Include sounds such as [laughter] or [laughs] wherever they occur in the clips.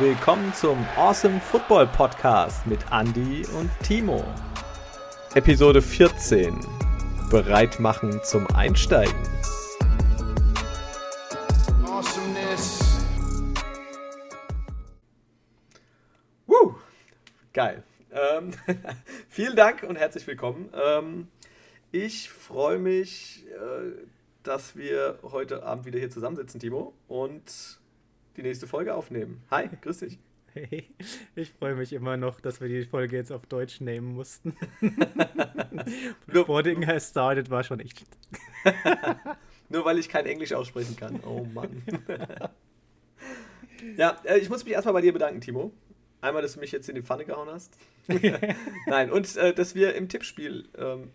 willkommen zum Awesome Football Podcast mit Andy und Timo. Episode 14. Bereit machen zum Einsteigen. Awesomeness. Woo! Geil. Ähm, [laughs] vielen Dank und herzlich willkommen. Ähm, ich freue mich, äh, dass wir heute Abend wieder hier zusammensitzen, Timo, und die nächste Folge aufnehmen. Hi, grüß dich. Hey, ich freue mich immer noch, dass wir die Folge jetzt auf Deutsch nehmen mussten. [laughs] Boarding has started war schon echt. [laughs] Nur weil ich kein Englisch aussprechen kann. Oh Mann. [laughs] ja, äh, ich muss mich erstmal bei dir bedanken, Timo. Einmal, dass du mich jetzt in die Pfanne gehauen hast. Nein, und äh, dass wir im Tippspiel ähm,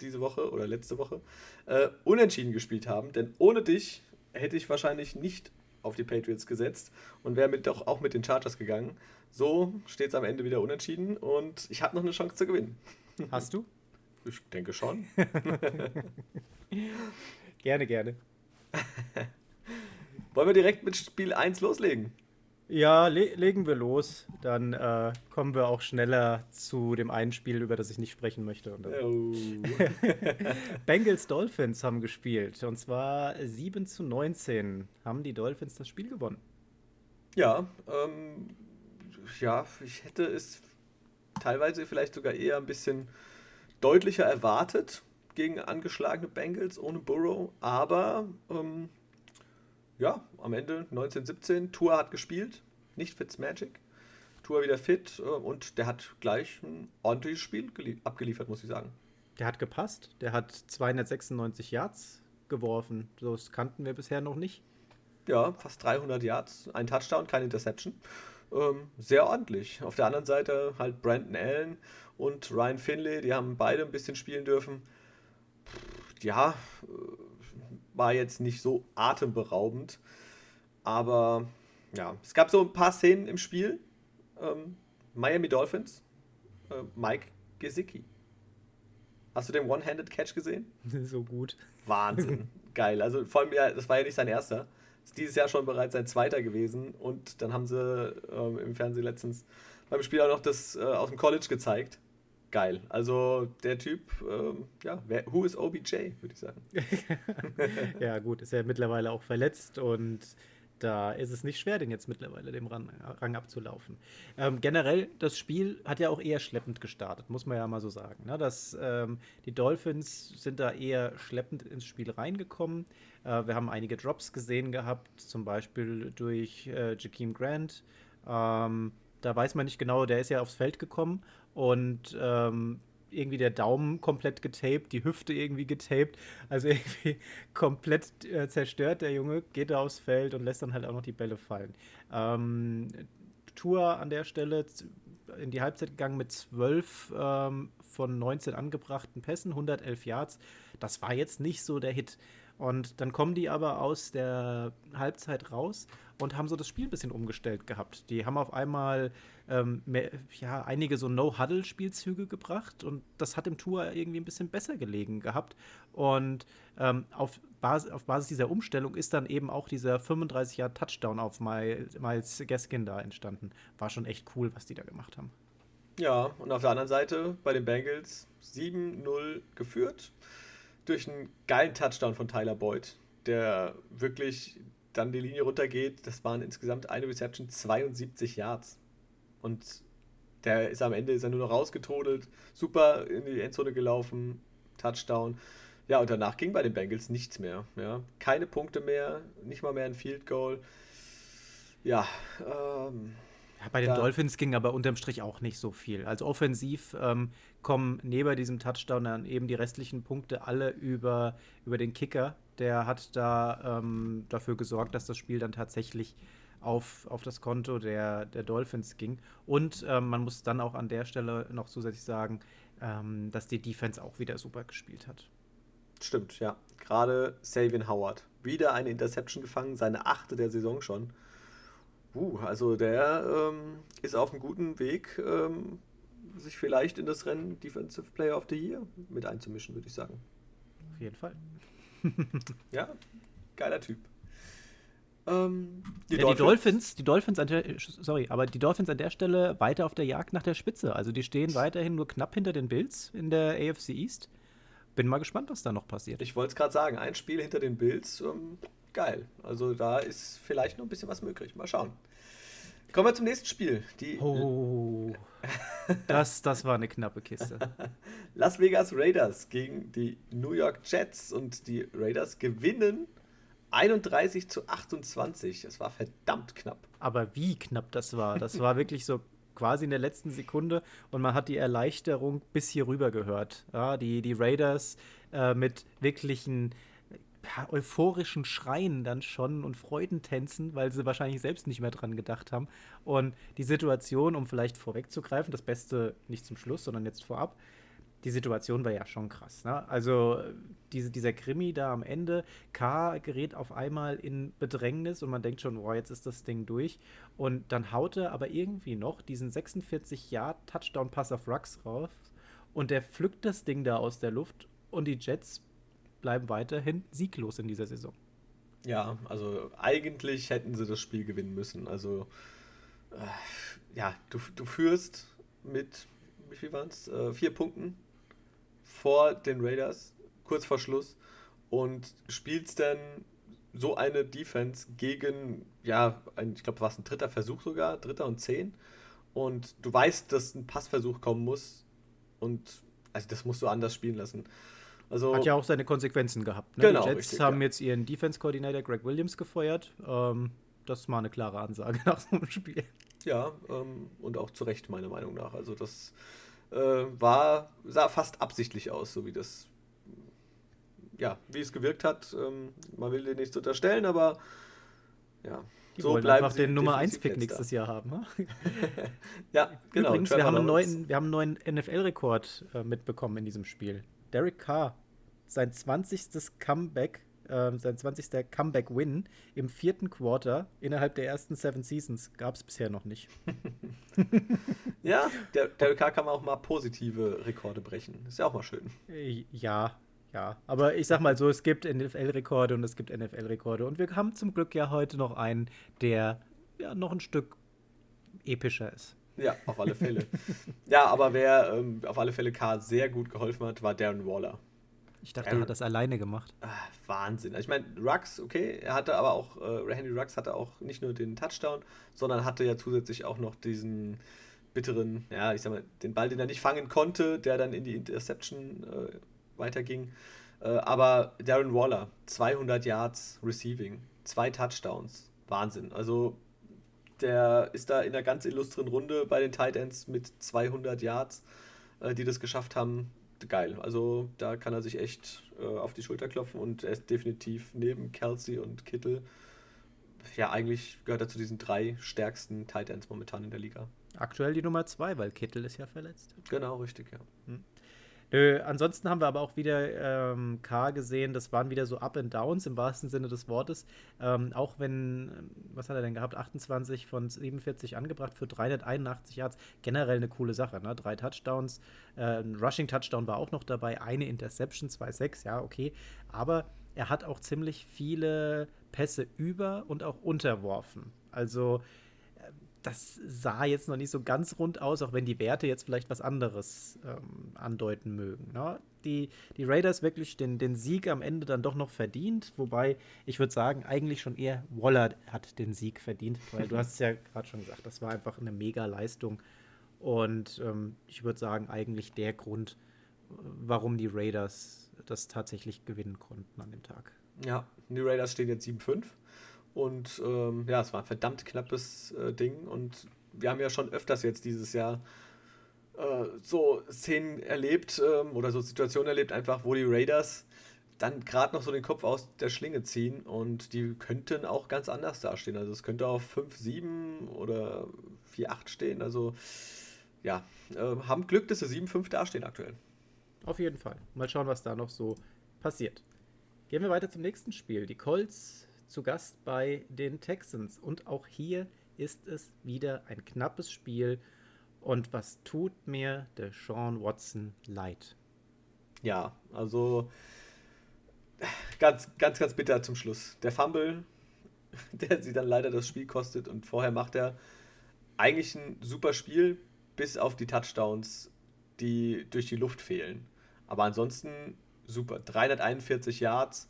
diese Woche oder letzte Woche äh, unentschieden gespielt haben. Denn ohne dich hätte ich wahrscheinlich nicht auf die Patriots gesetzt und wäre mit, doch auch mit den Chargers gegangen. So steht es am Ende wieder unentschieden und ich habe noch eine Chance zu gewinnen. Hast du? Ich denke schon. [laughs] gerne, gerne. [laughs] Wollen wir direkt mit Spiel 1 loslegen? Ja, le legen wir los. Dann äh, kommen wir auch schneller zu dem einen Spiel, über das ich nicht sprechen möchte. Oh. [laughs] Bengals Dolphins haben gespielt. Und zwar 7 zu 19 haben die Dolphins das Spiel gewonnen. Ja, ähm, ja, ich hätte es teilweise vielleicht sogar eher ein bisschen deutlicher erwartet gegen angeschlagene Bengals ohne Burrow. Aber ähm, ja, am Ende 1917. Tour hat gespielt, nicht Fitzmagic. Tour wieder fit äh, und der hat gleich ein ordentliches Spiel abgeliefert, muss ich sagen. Der hat gepasst. Der hat 296 Yards geworfen. Das kannten wir bisher noch nicht. Ja, fast 300 Yards, ein Touchdown, keine Interception. Ähm, sehr ordentlich. Auf der anderen Seite halt Brandon Allen und Ryan Finley, die haben beide ein bisschen spielen dürfen. Ja, äh, war jetzt nicht so atemberaubend. Aber ja, es gab so ein paar Szenen im Spiel. Ähm, Miami Dolphins, äh, Mike Gesicki. Hast du den One-Handed-Catch gesehen? [laughs] So gut. Wahnsinn. Geil. Also vor allem, ja, das war ja nicht sein erster. Ist dieses Jahr schon bereits sein zweiter gewesen. Und dann haben sie ähm, im Fernsehen letztens beim Spiel auch noch das äh, aus dem College gezeigt geil. Also der Typ, ähm, ja, wer, who is OBJ, würde ich sagen. [laughs] ja, gut, ist ja mittlerweile auch verletzt und da ist es nicht schwer, den jetzt mittlerweile dem Rang, Rang abzulaufen. Ähm, generell, das Spiel hat ja auch eher schleppend gestartet, muss man ja mal so sagen. Ne? Das, ähm, die Dolphins sind da eher schleppend ins Spiel reingekommen. Äh, wir haben einige Drops gesehen gehabt, zum Beispiel durch äh, Jakeem Grant. Ähm, da weiß man nicht genau, der ist ja aufs Feld gekommen und ähm, irgendwie der Daumen komplett getaped, die Hüfte irgendwie getaped, also [laughs] irgendwie komplett äh, zerstört. Der Junge geht da aufs Feld und lässt dann halt auch noch die Bälle fallen. Ähm, Tour an der Stelle in die Halbzeit gegangen mit 12 ähm, von 19 angebrachten Pässen, 111 Yards. Das war jetzt nicht so der Hit. Und dann kommen die aber aus der Halbzeit raus und haben so das Spiel ein bisschen umgestellt gehabt. Die haben auf einmal ähm, mehr, ja, einige so No-Huddle-Spielzüge gebracht und das hat im Tour irgendwie ein bisschen besser gelegen gehabt. Und ähm, auf, Basis, auf Basis dieser Umstellung ist dann eben auch dieser 35-Jahr-Touchdown auf Miles Gaskin da entstanden. War schon echt cool, was die da gemacht haben. Ja, und auf der anderen Seite bei den Bengals 7-0 geführt durch einen geilen Touchdown von Tyler Boyd, der wirklich dann die Linie runtergeht. Das waren insgesamt eine Reception, 72 Yards. Und der ist am Ende ist er nur noch rausgetodelt, super in die Endzone gelaufen, Touchdown. Ja, und danach ging bei den Bengals nichts mehr. Ja. Keine Punkte mehr, nicht mal mehr ein Field Goal. Ja, ähm, ja, bei den da. Dolphins ging aber unterm Strich auch nicht so viel. Also offensiv ähm, kommen neben diesem Touchdown dann eben die restlichen Punkte alle über, über den Kicker. Der hat da ähm, dafür gesorgt, dass das Spiel dann tatsächlich auf, auf das Konto der, der Dolphins ging. Und ähm, man muss dann auch an der Stelle noch zusätzlich sagen, ähm, dass die Defense auch wieder super gespielt hat. Stimmt, ja. Gerade Savian Howard. Wieder eine Interception gefangen, seine achte der Saison schon. Uh, also der ähm, ist auf einem guten Weg, ähm, sich vielleicht in das Rennen Defensive Player of the Year mit einzumischen, würde ich sagen. Auf jeden Fall. [laughs] ja, geiler Typ. Ähm, die, ja, Dolphins. die, Dolphins. die Dolphins, an der, sorry, aber die Dolphins an der Stelle weiter auf der Jagd nach der Spitze. Also die stehen weiterhin nur knapp hinter den Bills in der AFC East. Bin mal gespannt, was da noch passiert. Ich wollte es gerade sagen, ein Spiel hinter den Bills, ähm, geil. Also da ist vielleicht noch ein bisschen was möglich. Mal schauen. Kommen wir zum nächsten Spiel. Die oh, das, [laughs] das war eine knappe Kiste. Las Vegas Raiders gegen die New York Jets und die Raiders gewinnen 31 zu 28. Das war verdammt knapp. Aber wie knapp das war. Das war wirklich so quasi in der letzten Sekunde und man hat die Erleichterung bis hier rüber gehört. Ja, die, die Raiders äh, mit wirklichen euphorischen Schreien dann schon und Freudentänzen, weil sie wahrscheinlich selbst nicht mehr dran gedacht haben. Und die Situation, um vielleicht vorwegzugreifen, das Beste nicht zum Schluss, sondern jetzt vorab, die Situation war ja schon krass. Ne? Also diese, dieser Krimi da am Ende, K gerät auf einmal in Bedrängnis und man denkt schon, boah, jetzt ist das Ding durch. Und dann haut er aber irgendwie noch diesen 46 Jahr Touchdown-Pass auf Rux raus und der pflückt das Ding da aus der Luft und die Jets bleiben weiterhin sieglos in dieser Saison. Ja, also eigentlich hätten sie das Spiel gewinnen müssen. Also äh, ja, du, du führst mit, wie viel waren es? Äh, vier Punkten vor den Raiders, kurz vor Schluss, und spielst dann so eine Defense gegen, ja, ein, ich glaube, war es ein dritter Versuch sogar, dritter und zehn. Und du weißt, dass ein Passversuch kommen muss. Und also das musst du anders spielen lassen. Also, Hat ja auch seine Konsequenzen gehabt. Ne? Genau, die Jets richtig, haben ja. jetzt ihren Defense-Coordinator Greg Williams gefeuert. Ähm, das ist mal eine klare Ansage [laughs] nach so einem Spiel. Ja, ähm, und auch zu Recht, meiner Meinung nach. Also das äh, war, sah fast absichtlich aus, so wie das, ja, wie es gewirkt hat. Ähm, man will dir nichts unterstellen, aber ja. Die so wollen einfach den Nummer 1 Pick nächstes Jahr haben. Ne? [laughs] ja, genau. Übrigens, wir haben, einen neuen, wir haben einen neuen NFL-Rekord äh, mitbekommen in diesem Spiel. Derek Carr, sein 20. Comeback äh, sein 20. Comeback-Win im vierten Quarter innerhalb der ersten Seven Seasons. Gab es bisher noch nicht. [laughs] ja, der, der LK kann auch mal positive Rekorde brechen. Ist ja auch mal schön. Äh, ja, ja. Aber ich sag mal so, es gibt NFL-Rekorde und es gibt NFL-Rekorde. Und wir haben zum Glück ja heute noch einen, der ja noch ein Stück epischer ist. Ja, [laughs] auf alle Fälle. ja, aber wer ähm, auf alle Fälle K sehr gut geholfen hat, war Darren Waller. Ich dachte, er hat das alleine gemacht. Ach, Wahnsinn. Ich meine, Rux, okay, er hatte aber auch, äh, Henry Rux hatte auch nicht nur den Touchdown, sondern hatte ja zusätzlich auch noch diesen bitteren, ja, ich sag mal, den Ball, den er nicht fangen konnte, der dann in die Interception äh, weiterging. Äh, aber Darren Waller, 200 Yards Receiving, zwei Touchdowns, Wahnsinn. Also der ist da in einer ganz illustren Runde bei den Tight Ends mit 200 Yards, äh, die das geschafft haben geil. Also da kann er sich echt äh, auf die Schulter klopfen und er ist definitiv neben Kelsey und Kittel, ja, eigentlich gehört er zu diesen drei stärksten Tight Ends momentan in der Liga. Aktuell die Nummer zwei, weil Kittel ist ja verletzt. Genau, richtig, ja. Hm. Nö, ansonsten haben wir aber auch wieder ähm, K gesehen, das waren wieder so Up and Downs im wahrsten Sinne des Wortes. Ähm, auch wenn, ähm, was hat er denn gehabt? 28 von 47 angebracht für 381 Yards. Generell eine coole Sache, ne? Drei Touchdowns, äh, ein Rushing Touchdown war auch noch dabei, eine Interception, 2-6, ja, okay. Aber er hat auch ziemlich viele Pässe über und auch unterworfen. Also das sah jetzt noch nicht so ganz rund aus, auch wenn die Werte jetzt vielleicht was anderes ähm, andeuten mögen. Ne? Die, die Raiders wirklich den, den Sieg am Ende dann doch noch verdient, wobei ich würde sagen, eigentlich schon eher Waller hat den Sieg verdient, weil du [laughs] hast es ja gerade schon gesagt, das war einfach eine mega Leistung. Und ähm, ich würde sagen, eigentlich der Grund, warum die Raiders das tatsächlich gewinnen konnten an dem Tag. Ja, die Raiders stehen jetzt 7-5 und ähm, ja, es war ein verdammt knappes äh, Ding. Und wir haben ja schon öfters jetzt dieses Jahr äh, so Szenen erlebt ähm, oder so Situationen erlebt, einfach wo die Raiders dann gerade noch so den Kopf aus der Schlinge ziehen und die könnten auch ganz anders dastehen. Also es könnte auf 5-7 oder 4-8 stehen. Also ja, äh, haben Glück, dass sie 7-5 dastehen aktuell. Auf jeden Fall. Mal schauen, was da noch so passiert. Gehen wir weiter zum nächsten Spiel. Die Colts zu Gast bei den Texans. Und auch hier ist es wieder ein knappes Spiel. Und was tut mir der Sean Watson leid? Ja, also ganz, ganz, ganz bitter zum Schluss. Der Fumble [laughs] der sie dann leider das Spiel kostet. Und vorher macht er eigentlich ein super Spiel, bis auf die Touchdowns, die durch die Luft fehlen. Aber ansonsten super. 341 Yards.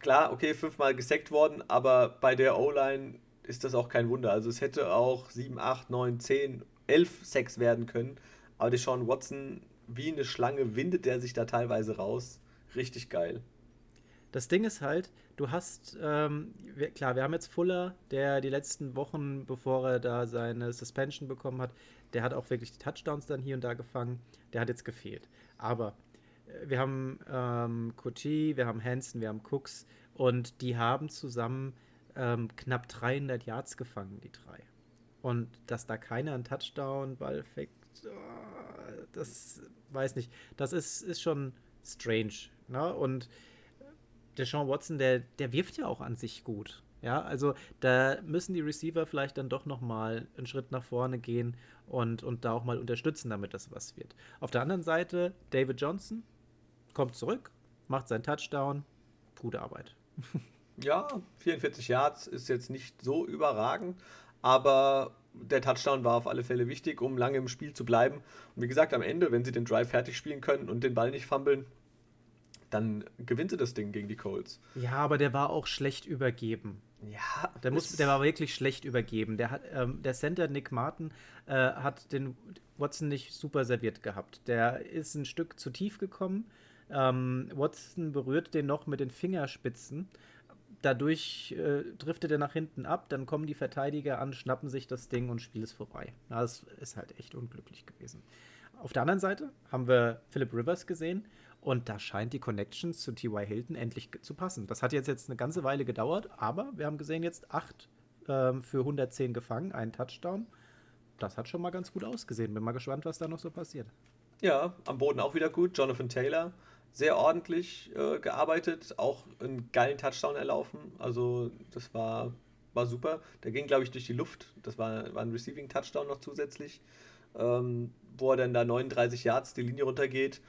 Klar, okay, fünfmal gesackt worden, aber bei der O-Line ist das auch kein Wunder. Also es hätte auch 7, 8, 9, 10, 11 Sacks werden können. Aber Deshaun Watson, wie eine Schlange, windet er sich da teilweise raus. Richtig geil. Das Ding ist halt, du hast, ähm, wir, klar, wir haben jetzt Fuller, der die letzten Wochen, bevor er da seine Suspension bekommen hat, der hat auch wirklich die Touchdowns dann hier und da gefangen. Der hat jetzt gefehlt. Aber wir haben ähm, Kuti, wir haben Hansen, wir haben Cooks und die haben zusammen ähm, knapp 300 Yards gefangen, die drei. Und dass da keiner einen Touchdown-Ball fängt, oh, das weiß nicht. Das ist, ist schon strange. Ne? Und der Sean Watson, der, der wirft ja auch an sich gut. Ja, also da müssen die Receiver vielleicht dann doch noch mal einen Schritt nach vorne gehen und, und da auch mal unterstützen, damit das was wird. Auf der anderen Seite, David Johnson kommt zurück, macht seinen Touchdown. Gute Arbeit. [laughs] Ja, 44 Yards ist jetzt nicht so überragend, aber der Touchdown war auf alle Fälle wichtig, um lange im Spiel zu bleiben. Und wie gesagt, am Ende, wenn sie den Drive fertig spielen können und den Ball nicht fummeln, dann gewinnt sie das Ding gegen die Colts. Ja, aber der war auch schlecht übergeben. Ja, der, muss, der war wirklich schlecht übergeben. Der, hat, ähm, der Center Nick Martin äh, hat den Watson nicht super serviert gehabt. Der ist ein Stück zu tief gekommen. Ähm, Watson berührt den noch mit den Fingerspitzen. Dadurch äh, driftet er nach hinten ab, dann kommen die Verteidiger an, schnappen sich das Ding und Spiel ist vorbei. das ist halt echt unglücklich gewesen. Auf der anderen Seite haben wir Philip Rivers gesehen und da scheint die Connection zu T.Y. Hilton endlich zu passen. Das hat jetzt, jetzt eine ganze Weile gedauert, aber wir haben gesehen, jetzt 8 ähm, für 110 gefangen, einen Touchdown. Das hat schon mal ganz gut ausgesehen. Bin mal gespannt, was da noch so passiert. Ja, am Boden auch wieder gut. Jonathan Taylor, sehr ordentlich äh, gearbeitet, auch einen geilen Touchdown erlaufen. Also, das war, war super. Der ging, glaube ich, durch die Luft. Das war, war ein Receiving Touchdown noch zusätzlich, ähm, wo er dann da 39 Yards die Linie runtergeht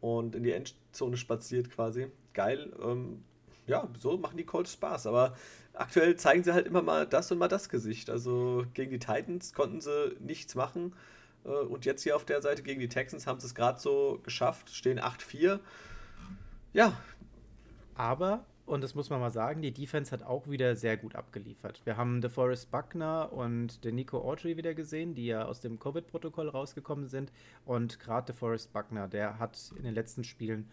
und in die Endzone spaziert quasi. Geil. Ähm, ja, so machen die Colts Spaß. Aber aktuell zeigen sie halt immer mal das und mal das Gesicht. Also gegen die Titans konnten sie nichts machen. Äh, und jetzt hier auf der Seite gegen die Texans haben sie es gerade so geschafft, stehen 8-4. Ja. Aber und das muss man mal sagen, die Defense hat auch wieder sehr gut abgeliefert. Wir haben DeForest Buckner und den Nico Autry wieder gesehen, die ja aus dem Covid-Protokoll rausgekommen sind. Und gerade DeForest Buckner, der hat in den letzten Spielen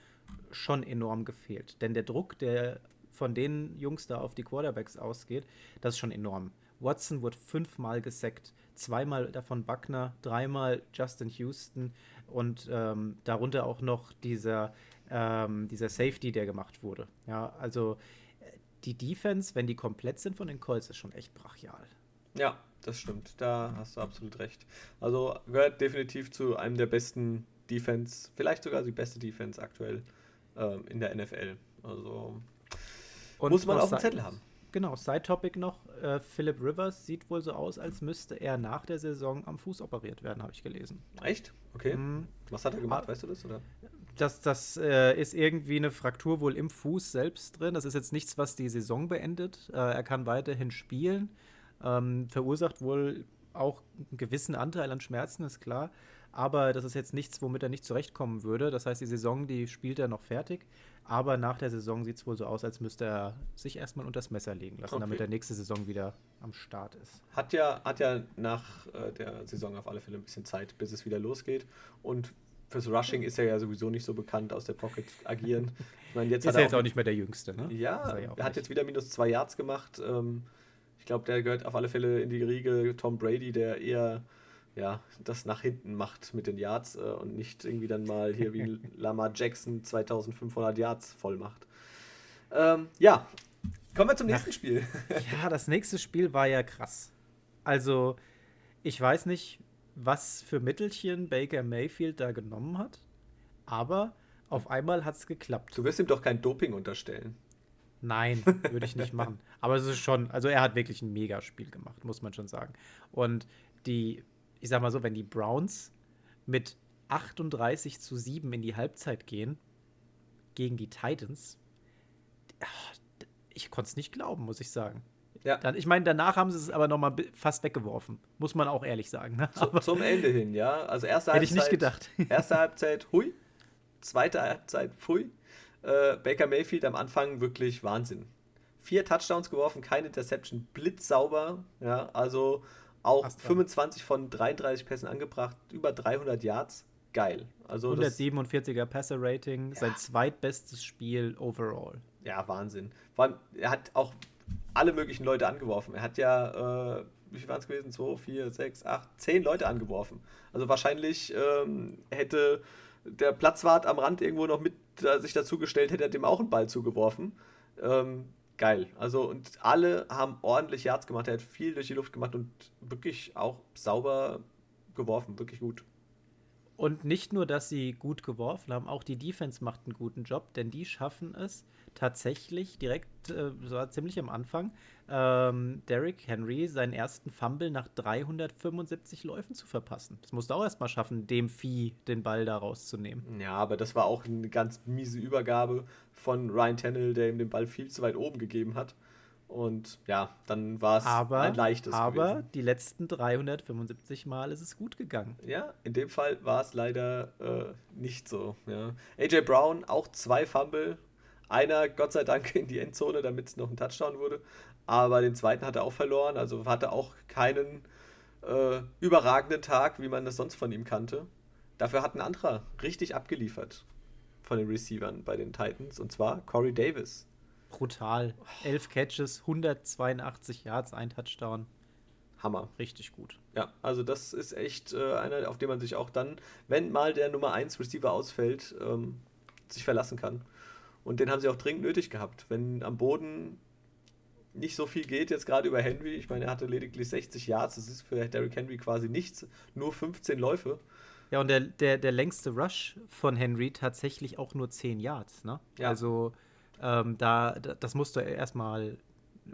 schon enorm gefehlt. Denn der Druck, der von den Jungs da auf die Quarterbacks ausgeht, das ist schon enorm. Watson wurde fünfmal gesackt, zweimal davon Buckner, dreimal Justin Houston und ähm, darunter auch noch dieser ähm, dieser Safety, der gemacht wurde. Ja, also die Defense, wenn die komplett sind von den Colts, ist schon echt brachial. Ja, das stimmt. Da hast du absolut recht. Also gehört definitiv zu einem der besten Defense, vielleicht sogar die beste Defense aktuell ähm, in der NFL. Also Und muss man auf dem Zettel haben. Genau, Side-Topic noch. Äh, Philip Rivers sieht wohl so aus, als müsste er nach der Saison am Fuß operiert werden, habe ich gelesen. Echt? Okay. Mhm. Was hat er gemacht, ah, weißt du das? Oder? Das, das äh, ist irgendwie eine Fraktur wohl im Fuß selbst drin. Das ist jetzt nichts, was die Saison beendet. Äh, er kann weiterhin spielen. Ähm, verursacht wohl auch einen gewissen Anteil an Schmerzen, ist klar. Aber das ist jetzt nichts, womit er nicht zurechtkommen würde. Das heißt, die Saison, die spielt er noch fertig. Aber nach der Saison sieht es wohl so aus, als müsste er sich erstmal unter das Messer legen lassen, okay. damit der nächste Saison wieder am Start ist. Hat ja, hat ja nach äh, der Saison auf alle Fälle ein bisschen Zeit, bis es wieder losgeht. Und fürs Rushing ist er ja sowieso nicht so bekannt, aus der Pocket agieren. Ich meine, jetzt ist er jetzt auch nicht mehr der Jüngste, ne? Ja, er, er hat jetzt wieder minus zwei Yards gemacht. Ähm, ich glaube, der gehört auf alle Fälle in die Riege Tom Brady, der eher ja, das nach hinten macht mit den Yards äh, und nicht irgendwie dann mal hier wie [laughs] Lamar Jackson 2500 Yards voll macht. Ähm, ja, kommen wir zum nächsten nach, Spiel. [laughs] ja, das nächste Spiel war ja krass. Also, ich weiß nicht, was für Mittelchen Baker Mayfield da genommen hat, aber auf einmal hat es geklappt. Du wirst ihm doch kein Doping unterstellen. Nein, würde ich nicht [laughs] machen. Aber es ist schon, also er hat wirklich ein Megaspiel gemacht, muss man schon sagen. Und die, ich sag mal so, wenn die Browns mit 38 zu 7 in die Halbzeit gehen gegen die Titans, ich konnte es nicht glauben, muss ich sagen. Ja. Dann, ich meine, danach haben sie es aber noch mal fast weggeworfen. Muss man auch ehrlich sagen. Ne? Zu, zum Ende hin, ja. Also erste Hätte ich nicht gedacht. [laughs] erste Halbzeit, hui. Zweite Halbzeit, pfui. Äh, Baker Mayfield am Anfang wirklich Wahnsinn. Vier Touchdowns geworfen, keine Interception, blitzsauber. Ja, also auch dann. 25 von 33 Pässen angebracht, über 300 Yards. Geil. Also das, 147er Passer-Rating, sein zweitbestes Spiel overall. ja, Wahnsinn. Vor allem, er hat auch alle möglichen Leute angeworfen. Er hat ja, äh, wie viel waren es gewesen? 2, 4, 6, 8, 10 Leute angeworfen. Also wahrscheinlich ähm, hätte der Platzwart am Rand irgendwo noch mit äh, sich dazugestellt, hätte er dem auch einen Ball zugeworfen. Ähm, geil. Also und alle haben ordentlich Yards gemacht. Er hat viel durch die Luft gemacht und wirklich auch sauber geworfen. Wirklich gut. Und nicht nur, dass sie gut geworfen haben, auch die Defense macht einen guten Job, denn die schaffen es tatsächlich direkt, äh, so ziemlich am Anfang, ähm, Derrick Henry seinen ersten Fumble nach 375 Läufen zu verpassen. Das musst du auch erstmal schaffen, dem Vieh den Ball da rauszunehmen. Ja, aber das war auch eine ganz miese Übergabe von Ryan Tannehill, der ihm den Ball viel zu weit oben gegeben hat. Und ja, dann war es ein leichtes aber gewesen. die letzten 375 Mal ist es gut gegangen. Ja, in dem Fall war es leider äh, nicht so. Ja. AJ Brown auch zwei Fumble. Einer, Gott sei Dank, [laughs] in die Endzone, damit es noch ein Touchdown wurde. Aber den zweiten hat er auch verloren. Also hatte auch keinen äh, überragenden Tag, wie man das sonst von ihm kannte. Dafür hat ein anderer richtig abgeliefert von den Receivern bei den Titans. Und zwar Corey Davis. Brutal. Elf Catches, 182 Yards, ein Touchdown. Hammer. Richtig gut. Ja, also das ist echt äh, einer, auf den man sich auch dann, wenn mal der Nummer 1 Receiver ausfällt, ähm, sich verlassen kann. Und den haben sie auch dringend nötig gehabt. Wenn am Boden nicht so viel geht, jetzt gerade über Henry, ich meine, er hatte lediglich 60 Yards, das ist für Derrick Henry quasi nichts, nur 15 Läufe. Ja, und der, der, der längste Rush von Henry tatsächlich auch nur 10 Yards. Ne? Ja. Also ähm, da, da, das musst du erstmal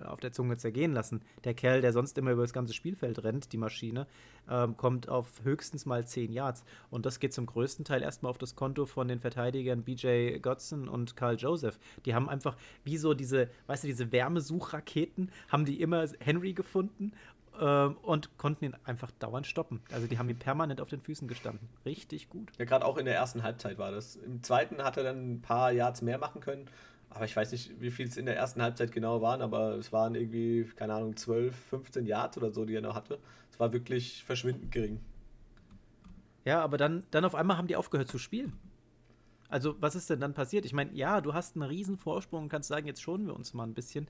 auf der Zunge zergehen lassen. Der Kerl, der sonst immer über das ganze Spielfeld rennt, die Maschine, ähm, kommt auf höchstens mal 10 Yards. Und das geht zum größten Teil erstmal auf das Konto von den Verteidigern BJ Godson und Carl Joseph. Die haben einfach, wie so diese, weißt du, diese Wärmesuchraketen, haben die immer Henry gefunden ähm, und konnten ihn einfach dauernd stoppen. Also die haben ihn permanent auf den Füßen gestanden. Richtig gut. Ja, gerade auch in der ersten Halbzeit war das. Im zweiten hat er dann ein paar Yards mehr machen können. Aber ich weiß nicht, wie viel es in der ersten Halbzeit genau waren, aber es waren irgendwie, keine Ahnung, 12, 15 Yards oder so, die er noch hatte. Es war wirklich verschwindend gering. Ja, aber dann, dann auf einmal haben die aufgehört zu spielen. Also, was ist denn dann passiert? Ich meine, ja, du hast einen riesen Vorsprung und kannst sagen, jetzt schonen wir uns mal ein bisschen.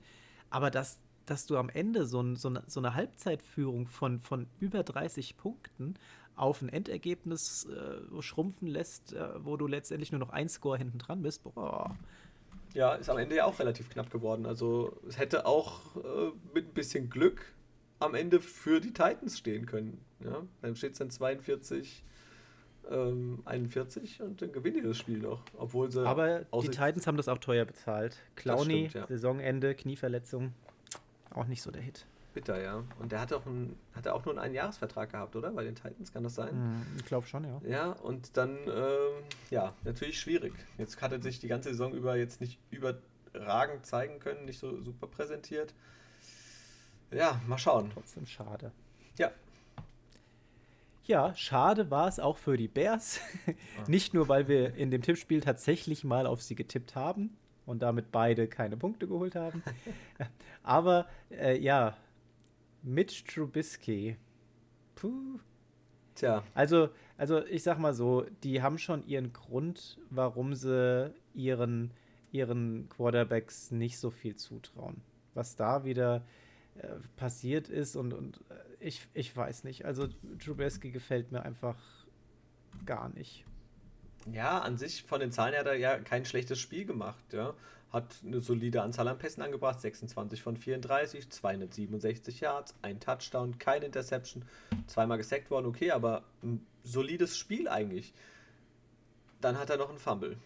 Aber dass, dass du am Ende so, ein, so, eine, so eine Halbzeitführung von, von über 30 Punkten auf ein Endergebnis äh, schrumpfen lässt, äh, wo du letztendlich nur noch ein Score hinten dran bist, boah. Ja, ist am Ende ja auch relativ knapp geworden. Also es hätte auch äh, mit ein bisschen Glück am Ende für die Titans stehen können. Ja? Dann steht es dann 42, ähm, 41 und dann gewinnen die das Spiel noch. Obwohl sie Aber die Titans haben das auch teuer bezahlt. Clowny, ja. Saisonende, Knieverletzung, auch nicht so der Hit. Bitter, ja. Und der hat auch, einen, hat er auch nur einen Einjahresvertrag gehabt, oder? Bei den Titans, kann das sein? Hm, ich glaube schon, ja. Ja, und dann, ähm, ja, natürlich schwierig. Jetzt hat er sich die ganze Saison über jetzt nicht überragend zeigen können, nicht so super präsentiert. Ja, mal schauen. Trotzdem schade. Ja, Ja, schade war es auch für die Bears. [laughs] Nicht nur, weil wir in dem Tippspiel tatsächlich mal auf sie getippt haben und damit beide keine Punkte geholt haben. [laughs] Aber äh, ja, Mitch Trubisky. Puh. tja, Also, also ich sag mal so, die haben schon ihren Grund, warum sie ihren, ihren Quarterbacks nicht so viel zutrauen. Was da wieder äh, passiert ist und, und äh, ich, ich weiß nicht. Also Trubisky gefällt mir einfach gar nicht. ja, an sich von den Zahlen her hat er ja kein schlechtes Spiel gemacht, ja. Hat eine solide Anzahl an Pässen angebracht, 26 von 34, 267 Yards, ein Touchdown, keine Interception, zweimal gesackt worden, okay, aber ein solides Spiel eigentlich. Dann hat er noch einen Fumble.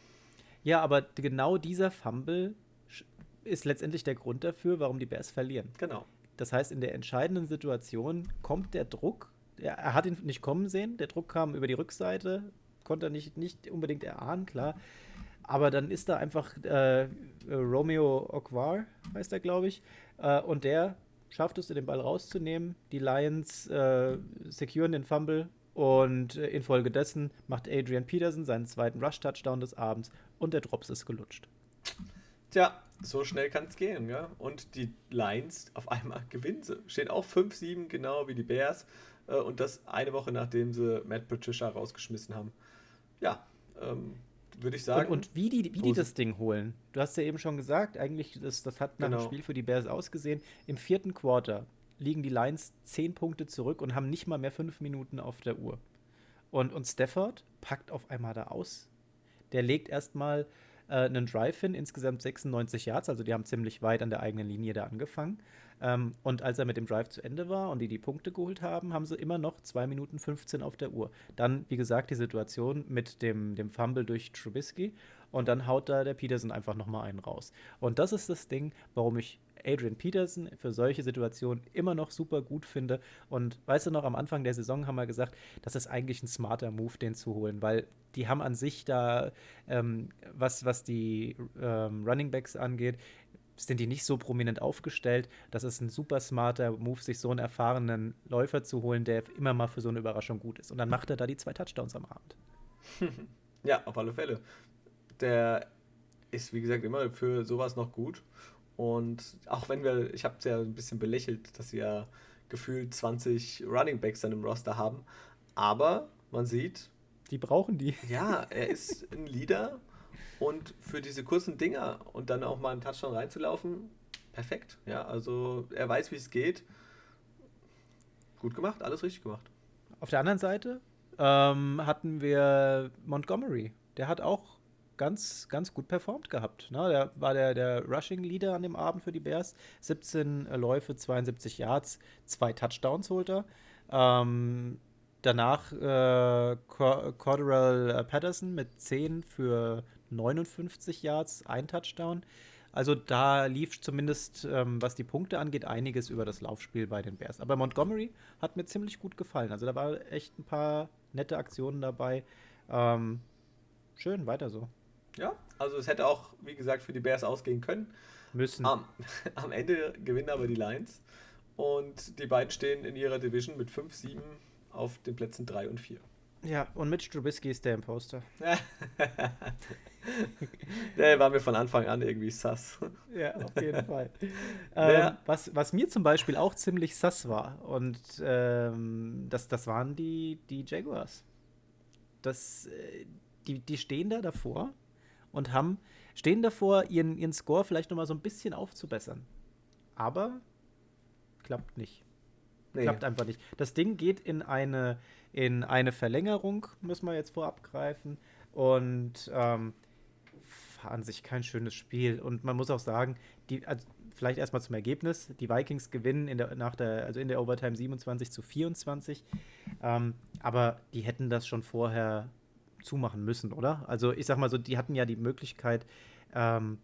Ja, aber genau dieser Fumble ist letztendlich der Grund dafür, warum die Bears verlieren. Genau. Das heißt, in der entscheidenden Situation kommt der Druck, er, hat ihn nicht kommen sehen, der Druck kam über die Rückseite, konnte er nicht, nicht unbedingt erahnen, klar. Aber dann ist da einfach äh, Romeo Okwar, heißt er, glaube ich, äh, und der schafft es, den Ball rauszunehmen. Die Lions äh, securen den Fumble und äh, infolgedessen macht Adrian Peterson seinen zweiten Rush-Touchdown des Abends und der Drops ist gelutscht. Tja, so schnell kann es gehen, ja. Und die Lions auf einmal gewinnen sie. Stehen auch 5-7, genau wie die Bears. Äh, und das eine Woche nachdem sie Matt Patricia rausgeschmissen haben. Ja, ähm, würde ich sagen. Und, und, wie, die, wie die das Ding holen. Du hast ja eben schon gesagt, eigentlich, das, das hat nach genau. dem Spiel für die Bears ausgesehen. Im vierten Quarter liegen die Lions 10 Punkte zurück und haben nicht mal mehr 5 Minuten auf der Uhr. Und, und Stafford packt auf einmal da aus. Der legt erstmal äh, einen Drive hin, insgesamt 96 Yards, also die haben ziemlich weit an der eigenen Linie da angefangen. Ähm, und als er mit dem Drive zu Ende war und die die Punkte geholt haben, haben sie immer noch 2 Minuten 15 auf der Uhr. Dann, wie gesagt, die Situation mit dem, dem Fumble durch Trubisky und dann haut da der Peterson einfach nochmal einen raus. Und das ist das Ding, warum ich Adrian Peterson für solche Situationen immer noch super gut finde. Und weißt du noch, am Anfang der Saison haben wir gesagt, das ist eigentlich ein smarter Move, den zu holen, weil die haben an sich da, ähm, was, was die ähm, Running Backs angeht, sind die nicht so prominent aufgestellt. Das ist ein super smarter Move, sich so einen erfahrenen Läufer zu holen, der immer mal für so eine Überraschung gut ist. Und dann macht er da die zwei Touchdowns am Abend. [laughs] ja, auf alle Fälle. Der ist, wie gesagt, immer für sowas noch gut. Und auch wenn wir, ich habe es ja ein bisschen belächelt, dass sie ja gefühlt 20 Running Backs dann im Roster haben. Aber man sieht. Die brauchen die. Ja, er ist ein Leader und für diese kurzen Dinger und dann auch mal einen Touchdown reinzulaufen, perfekt. Ja, also er weiß, wie es geht. Gut gemacht, alles richtig gemacht. Auf der anderen Seite ähm, hatten wir Montgomery. Der hat auch ganz, ganz gut performt gehabt. Ne? Der war der, der Rushing-Leader an dem Abend für die Bears. 17 äh, Läufe, 72 Yards, zwei Touchdowns holt er. Ähm, danach äh, Corderell äh, Patterson mit 10 für 59 Yards, ein Touchdown. Also da lief zumindest, ähm, was die Punkte angeht, einiges über das Laufspiel bei den Bears. Aber Montgomery hat mir ziemlich gut gefallen. Also da war echt ein paar nette Aktionen dabei. Ähm, schön, weiter so. Ja, also es hätte auch, wie gesagt, für die Bears ausgehen können. Müssen. Am, [laughs] am Ende gewinnen aber die Lions. Und die beiden stehen in ihrer Division mit 5-7 auf den Plätzen 3 und 4. Ja, und Mitch Trubisky ist der Imposter. [laughs] der war mir von Anfang an irgendwie sass. [laughs] Ja, auf jeden Fall. ähm, was, was mir zum Beispiel auch ziemlich sass war, und ähm, das, das waren die, die Jaguars. Das, äh, die, die stehen da davor und haben, stehen davor, ihren, ihren Score vielleicht nochmal so ein bisschen aufzubessern. Aber klappt nicht. Nee. Klappt einfach nicht. Das Ding geht in eine, in eine Verlängerung, müssen wir jetzt vorab greifen. Und ähm, an sich kein schönes Spiel. Und man muss auch sagen, die, also vielleicht erstmal zum Ergebnis. Die Vikings gewinnen in der, nach der, also in der Overtime 27 zu 24. Ähm, aber die hätten das schon vorher zumachen müssen, oder? Also ich sag mal so, die hatten ja die Möglichkeit, ähm,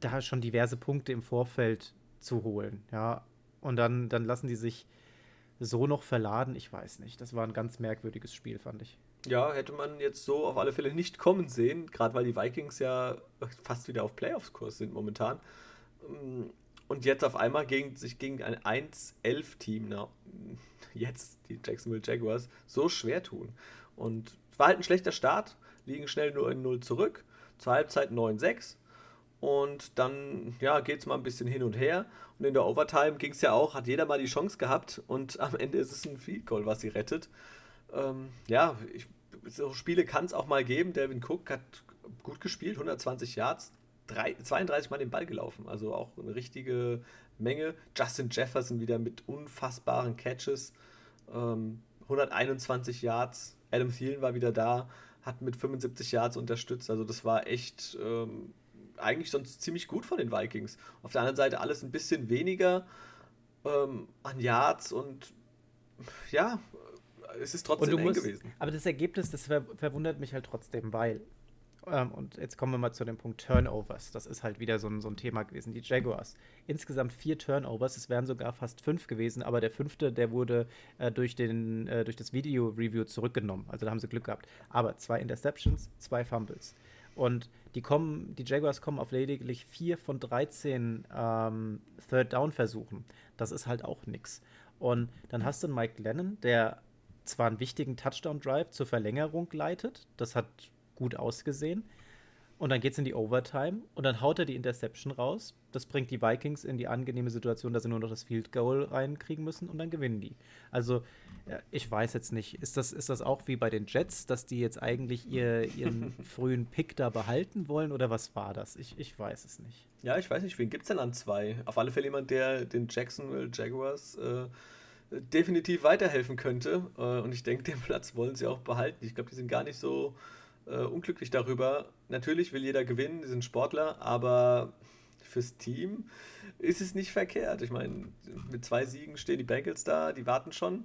da schon diverse Punkte im Vorfeld zu holen, ja. Und dann, dann lassen die sich so noch verladen, ich weiß nicht. Das war ein ganz merkwürdiges Spiel, fand ich. Ja, hätte man jetzt so auf alle Fälle nicht kommen sehen, gerade weil die Vikings ja fast wieder auf Playoffs-Kurs sind momentan. Und jetzt auf einmal gegen, sich gegen ein 1-11-Team, jetzt die Jacksonville Jaguars, so schwer tun. Und war halt ein schlechter Start, liegen schnell nur in 0 zurück, zur Halbzeit 9-6 und dann ja, geht es mal ein bisschen hin und her. Und in der Overtime ging es ja auch, hat jeder mal die Chance gehabt und [laughs] am Ende ist es ein Field Goal, was sie rettet. Ähm, ja, ich, so Spiele kann es auch mal geben. Devin Cook hat gut gespielt, 120 Yards, drei, 32 Mal den Ball gelaufen. Also auch eine richtige Menge. Justin Jefferson wieder mit unfassbaren Catches, ähm, 121 Yards. Adam Thielen war wieder da, hat mit 75 Yards unterstützt. Also das war echt ähm, eigentlich sonst ziemlich gut von den Vikings. Auf der anderen Seite alles ein bisschen weniger ähm, an Yards und ja, es ist trotzdem eng musst, gewesen. Aber das Ergebnis, das ver verwundert mich halt trotzdem, weil, ähm, und jetzt kommen wir mal zu dem Punkt Turnovers. Das ist halt wieder so ein, so ein Thema gewesen. Die Jaguars. Insgesamt vier Turnovers, es wären sogar fast fünf gewesen, aber der fünfte, der wurde äh, durch, den, äh, durch das Video-Review zurückgenommen. Also da haben sie Glück gehabt. Aber zwei Interceptions, zwei Fumbles. Und die kommen, die Jaguars kommen auf lediglich 4 von 13 ähm, Third-Down-Versuchen. Das ist halt auch nix. Und dann hast du Mike Lennon, der zwar einen wichtigen Touchdown-Drive zur Verlängerung leitet, das hat gut ausgesehen, und dann geht es in die Overtime und dann haut er die Interception raus. Das bringt die Vikings in die angenehme Situation, dass sie nur noch das Field Goal reinkriegen müssen und dann gewinnen die. Also, ich weiß jetzt nicht, ist das, ist das auch wie bei den Jets, dass die jetzt eigentlich ihr, ihren [laughs] frühen Pick da behalten wollen oder was war das? Ich, ich weiß es nicht. Ja, ich weiß nicht, wen gibt es denn an zwei? Auf alle Fälle jemand, der den Jacksonville Jaguars äh, definitiv weiterhelfen könnte. Äh, und ich denke, den Platz wollen sie auch behalten. Ich glaube, die sind gar nicht so äh, unglücklich darüber. Natürlich will jeder gewinnen, die sind Sportler, aber fürs Team ist es nicht verkehrt. Ich meine, mit zwei Siegen stehen die Bengals da, die warten schon.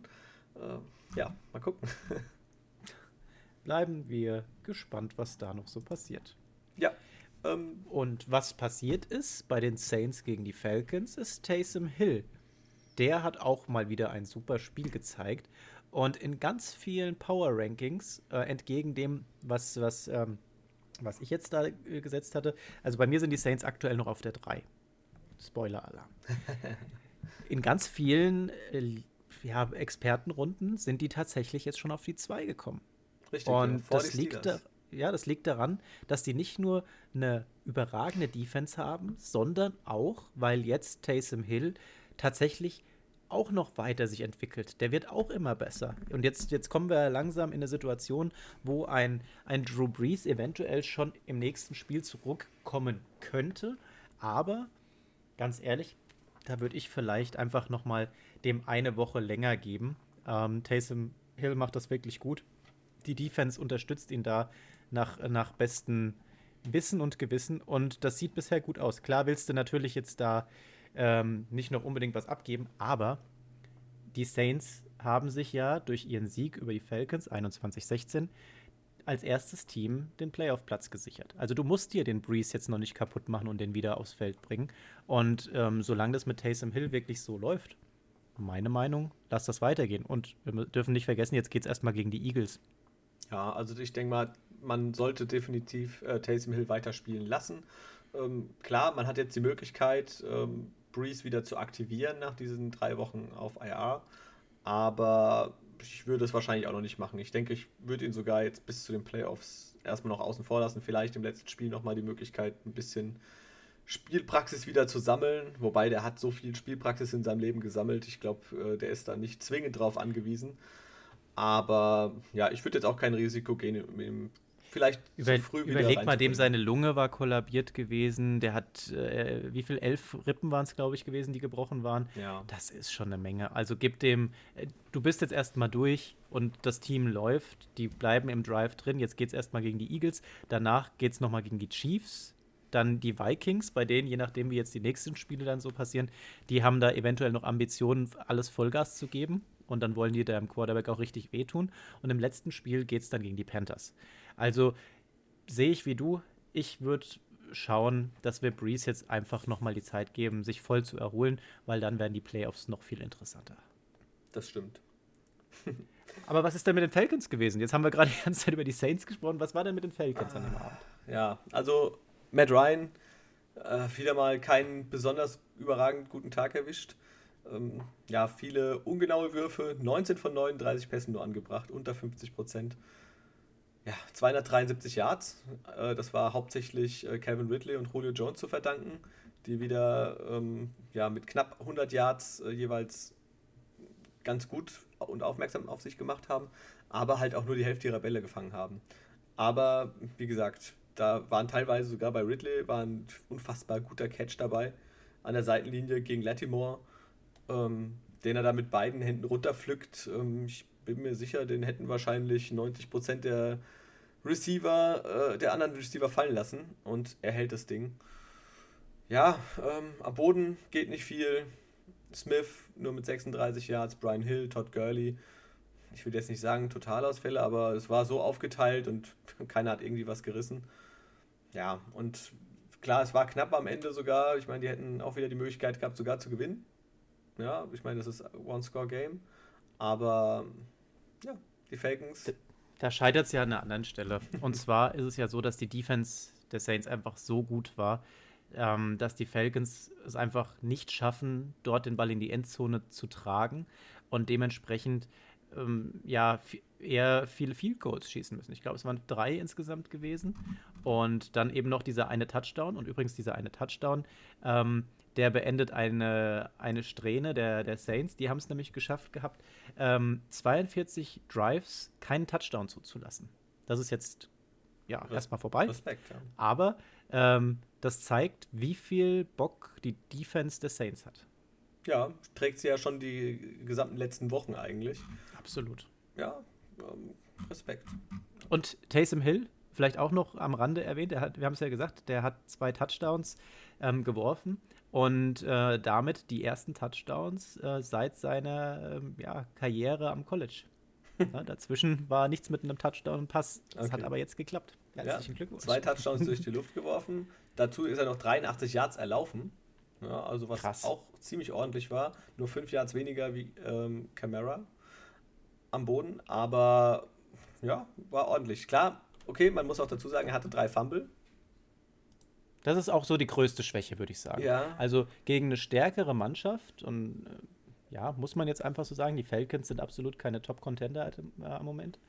Äh, ja, mal gucken. [laughs] Bleiben wir gespannt, was da noch so passiert. Ja. Ähm, Und was passiert ist bei den Saints gegen die Falcons, ist Taysom Hill. Der hat auch mal wieder ein super Spiel gezeigt und in ganz vielen Power Rankings, äh, entgegen dem, was, was, ähm, was ich jetzt da äh, gesetzt hatte, also bei mir sind die Saints aktuell noch auf der 3. Spoiler-Alarm. [laughs] in ganz vielen äh, ja, Expertenrunden sind die tatsächlich jetzt schon auf die 2 gekommen. Richtig. Und ja, das liegt da, ja, das liegt daran, dass die nicht nur eine überragende Defense haben, sondern auch, weil jetzt Taysom Hill tatsächlich auch noch weiter sich entwickelt. Der wird auch immer besser. Und jetzt, jetzt kommen wir langsam in eine Situation, wo ein, ein Drew Brees eventuell schon im nächsten Spiel zurückkommen könnte. Aber ganz ehrlich, da würde ich vielleicht einfach noch mal dem eine Woche länger geben. Ähm, Taysom Hill macht das wirklich gut. Die Defense unterstützt ihn da nach, nach bestem Wissen und Gewissen. Und das sieht bisher gut aus. Klar willst du natürlich jetzt da ähm, nicht noch unbedingt was abgeben, aber die Saints haben sich ja durch ihren Sieg über die Falcons 21-16 als erstes Team den Playoff-Platz gesichert. Also du musst dir den Breeze jetzt noch nicht kaputt machen und den wieder aufs Feld bringen. Und ähm, solange das mit Taysom Hill wirklich so läuft, meine Meinung, lass das weitergehen. Und wir dürfen nicht vergessen, jetzt geht es erstmal gegen die Eagles. Ja, also ich denke mal, man sollte definitiv äh, Taysom Hill weiterspielen lassen. Ähm, klar, man hat jetzt die Möglichkeit, ähm, Breeze wieder zu aktivieren nach diesen drei Wochen auf IR. Aber ich würde es wahrscheinlich auch noch nicht machen. Ich denke, ich würde ihn sogar jetzt bis zu den Playoffs erstmal noch außen vor lassen. Vielleicht im letzten Spiel nochmal die Möglichkeit, ein bisschen Spielpraxis wieder zu sammeln. Wobei der hat so viel Spielpraxis in seinem Leben gesammelt. Ich glaube, äh, der ist da nicht zwingend drauf angewiesen. Aber ja, ich würde jetzt auch kein Risiko gehen, vielleicht Über, zu früh wieder Überleg mal, dem seine Lunge war kollabiert gewesen. Der hat, äh, wie viel? Elf Rippen waren es, glaube ich, gewesen, die gebrochen waren. Ja. Das ist schon eine Menge. Also gib dem, äh, du bist jetzt erstmal durch und das Team läuft. Die bleiben im Drive drin. Jetzt geht es erstmal gegen die Eagles. Danach geht es nochmal gegen die Chiefs dann die Vikings, bei denen, je nachdem, wie jetzt die nächsten Spiele dann so passieren, die haben da eventuell noch Ambitionen, alles Vollgas zu geben. Und dann wollen die dem Quarterback auch richtig wehtun. Und im letzten Spiel geht es dann gegen die Panthers. Also sehe ich wie du. Ich würde schauen, dass wir Breeze jetzt einfach nochmal die Zeit geben, sich voll zu erholen, weil dann werden die Playoffs noch viel interessanter. Das stimmt. [laughs] Aber was ist denn mit den Falcons gewesen? Jetzt haben wir gerade die ganze Zeit über die Saints gesprochen. Was war denn mit den Falcons ah, an dem Abend? Ja, also Matt Ryan äh, wieder mal keinen besonders überragend guten Tag erwischt. Ähm, ja, viele ungenaue Würfe, 19 von 39 Pässen nur angebracht, unter 50 Prozent. Ja, 273 Yards. Äh, das war hauptsächlich äh, Calvin Ridley und Julio Jones zu verdanken, die wieder ähm, ja, mit knapp 100 Yards äh, jeweils ganz gut und aufmerksam auf sich gemacht haben, aber halt auch nur die Hälfte ihrer Bälle gefangen haben. Aber wie gesagt, da waren teilweise sogar bei Ridley war ein unfassbar guter Catch dabei an der Seitenlinie gegen Latimore, ähm, den er da mit beiden Händen runterpflückt. Ähm, ich bin mir sicher, den hätten wahrscheinlich 90% der Receiver, äh, der anderen Receiver fallen lassen und er hält das Ding. Ja, ähm, am Boden geht nicht viel. Smith nur mit 36 Yards, Brian Hill, Todd Gurley. Ich will jetzt nicht sagen Totalausfälle, aber es war so aufgeteilt und [laughs] keiner hat irgendwie was gerissen. Ja, und klar, es war knapp am Ende sogar. Ich meine, die hätten auch wieder die Möglichkeit gehabt, sogar zu gewinnen. Ja, ich meine, das ist One-Score-Game. Aber ja, die Falcons. Da scheitert es ja an einer anderen Stelle. Und zwar ist es ja so, dass die Defense der Saints einfach so gut war, ähm, dass die Falcons es einfach nicht schaffen, dort den Ball in die Endzone zu tragen und dementsprechend ähm, ja eher viele Field Goals schießen müssen. Ich glaube, es waren drei insgesamt gewesen und dann eben noch dieser eine Touchdown und übrigens dieser eine Touchdown, ähm, der beendet eine, eine Strähne der, der Saints. Die haben es nämlich geschafft gehabt, ähm, 42 Drives keinen Touchdown zuzulassen. Das ist jetzt ja erstmal vorbei. Respekt, ja. Aber ähm, das zeigt, wie viel Bock die Defense der Saints hat. Ja, trägt sie ja schon die gesamten letzten Wochen eigentlich. Absolut. Ja, ähm, Respekt. Und Taysom Hill, vielleicht auch noch am Rande erwähnt, hat, wir haben es ja gesagt, der hat zwei Touchdowns ähm, geworfen und äh, damit die ersten Touchdowns äh, seit seiner ähm, ja, Karriere am College. Ja, [laughs] dazwischen war nichts mit einem Touchdown und Pass. Das okay. hat aber jetzt geklappt. Herzlichen ja, Glückwunsch. Zwei Touchdowns durch die [laughs] Luft geworfen. Dazu ist er noch 83 Yards erlaufen. Ja, also was Krass. auch ziemlich ordentlich war. Nur fünf Yards weniger wie ähm, Camara am Boden. Aber ja, war ordentlich. Klar, okay, man muss auch dazu sagen, er hatte drei Fumble. Das ist auch so die größte Schwäche, würde ich sagen. Ja. Also gegen eine stärkere Mannschaft und äh, ja, muss man jetzt einfach so sagen, die Falcons sind absolut keine Top-Contender äh, im Moment.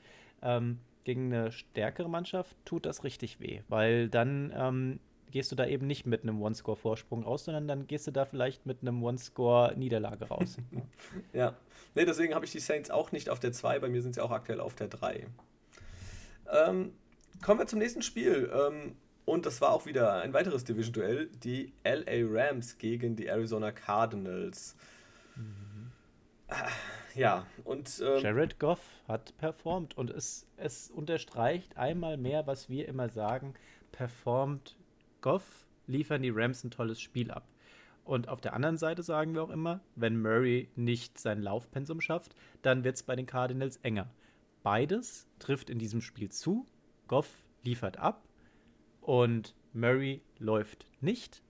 Ähm, gegen eine stärkere Mannschaft tut das richtig weh, weil dann ähm, gehst du da eben nicht mit einem One-Score-Vorsprung raus, sondern dann gehst du da vielleicht mit einem One-Score-Niederlage raus. [laughs] ja, nee, deswegen habe ich die Saints auch nicht auf der 2, bei mir sind sie auch aktuell auf der 3. Ähm, kommen wir zum nächsten Spiel. Ähm, und das war auch wieder ein weiteres Division-Duell, die LA Rams gegen die Arizona Cardinals. Mhm. Ja, und. Ähm, Jared Goff hat performt und es, es unterstreicht einmal mehr, was wir immer sagen: performt Goff, liefern die Rams ein tolles Spiel ab. Und auf der anderen Seite sagen wir auch immer, wenn Murray nicht sein Laufpensum schafft, dann wird es bei den Cardinals enger. Beides trifft in diesem Spiel zu. Goff liefert ab und Murray läuft nicht.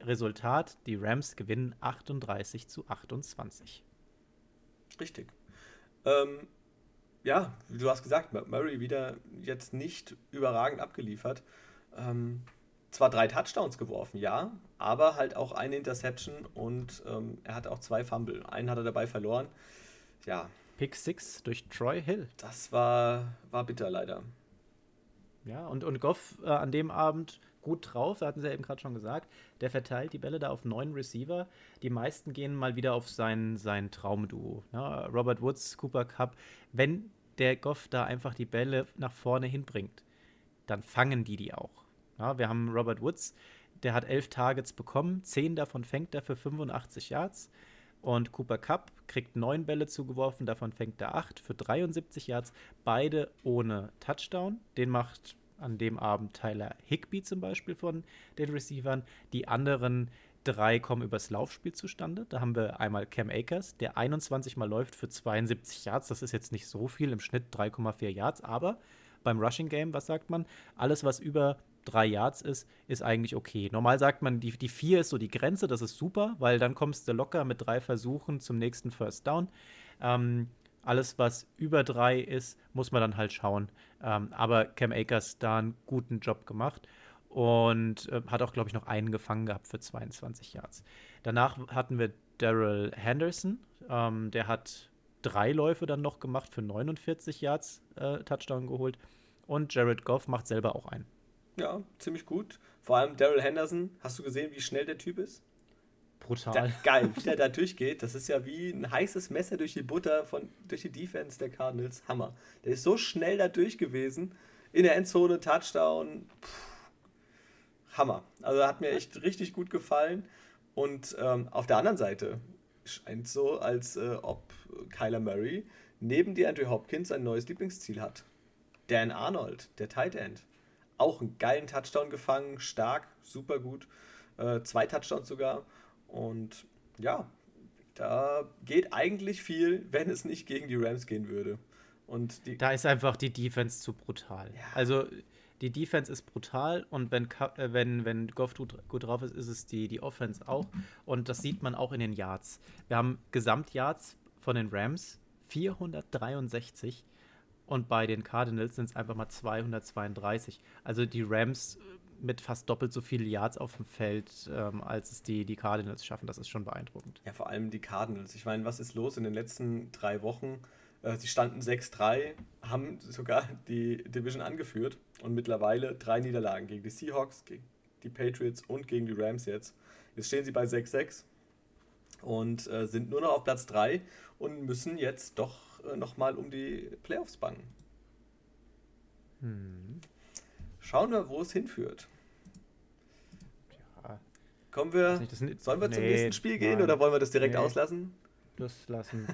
Resultat, die Rams gewinnen 38 zu 28. Richtig. Ähm, ja, du hast gesagt, Murray wieder jetzt nicht überragend abgeliefert. Ähm, zwar drei Touchdowns geworfen, ja, aber halt auch eine Interception und ähm, er hatte auch zwei Fumble. Einen hat er dabei verloren. Ja. Pick 6 durch Troy Hill. Das war, war bitter leider. Ja, und, und Goff äh, an dem Abend gut drauf, hatten sie ja eben gerade schon gesagt. Der verteilt die Bälle da auf neun Receiver. Die meisten gehen mal wieder auf sein, sein Traumduo. Ja, Robert Woods, Cooper Cup. Wenn der Goff da einfach die Bälle nach vorne hinbringt, dann fangen die die auch. Ja, wir haben Robert Woods, der hat elf Targets bekommen, zehn davon fängt er für 85 Yards. Und Cooper Cup kriegt neun Bälle zugeworfen, davon fängt er acht für 73 Yards, beide ohne Touchdown. Den macht an dem Abend Tyler Higby zum Beispiel von den Receivern. Die anderen drei kommen übers Laufspiel zustande. Da haben wir einmal Cam Akers, der 21 Mal läuft für 72 Yards. Das ist jetzt nicht so viel, im Schnitt 3,4 Yards, aber beim Rushing Game, was sagt man? Alles, was über drei Yards ist, ist eigentlich okay. Normal sagt man, die, die vier ist so die Grenze, das ist super, weil dann kommst du locker mit drei Versuchen zum nächsten First Down. Ähm, alles, was über drei ist, muss man dann halt schauen. Ähm, aber Cam Akers da einen guten Job gemacht und äh, hat auch, glaube ich, noch einen gefangen gehabt für 22 Yards. Danach hatten wir Daryl Henderson, ähm, der hat drei Läufe dann noch gemacht für 49 Yards äh, Touchdown geholt. Und Jared Goff macht selber auch einen. Ja, ziemlich gut. Vor allem Daryl Henderson. Hast du gesehen, wie schnell der Typ ist? Brutal. Der, geil, wie [laughs] der da durchgeht. Das ist ja wie ein heißes Messer durch die Butter von, durch die Defense der Cardinals. Hammer. Der ist so schnell da durch gewesen. In der Endzone, Touchdown. Puh, Hammer. Also hat mir echt richtig gut gefallen. Und ähm, auf der anderen Seite scheint so, als äh, ob Kyler Murray neben die Andrew Hopkins ein neues Lieblingsziel hat. Dan Arnold, der Tight End auch einen geilen Touchdown gefangen, stark, super gut. Äh, zwei Touchdowns sogar. Und ja, da geht eigentlich viel, wenn es nicht gegen die Rams gehen würde. Und da ist einfach die Defense zu brutal. Ja. Also die Defense ist brutal und wenn, äh, wenn, wenn Goff gut drauf ist, ist es die, die Offense auch. Und das sieht man auch in den Yards. Wir haben Gesamtyards von den Rams 463 und bei den Cardinals sind es einfach mal 232. Also die Rams mit fast doppelt so viele Yards auf dem Feld, ähm, als es die, die Cardinals schaffen. Das ist schon beeindruckend. Ja, vor allem die Cardinals. Ich meine, was ist los in den letzten drei Wochen? Äh, sie standen 6-3, haben sogar die Division angeführt und mittlerweile drei Niederlagen gegen die Seahawks, gegen die Patriots und gegen die Rams jetzt. Jetzt stehen sie bei 6-6 und äh, sind nur noch auf Platz 3 und müssen jetzt doch nochmal um die Playoffs bangen. Hm. Schauen wir, wo es hinführt. Ja. Kommen wir. Nicht, sollen wir nee, zum nächsten Spiel gehen nein, oder wollen wir das direkt nee. auslassen? Das lassen.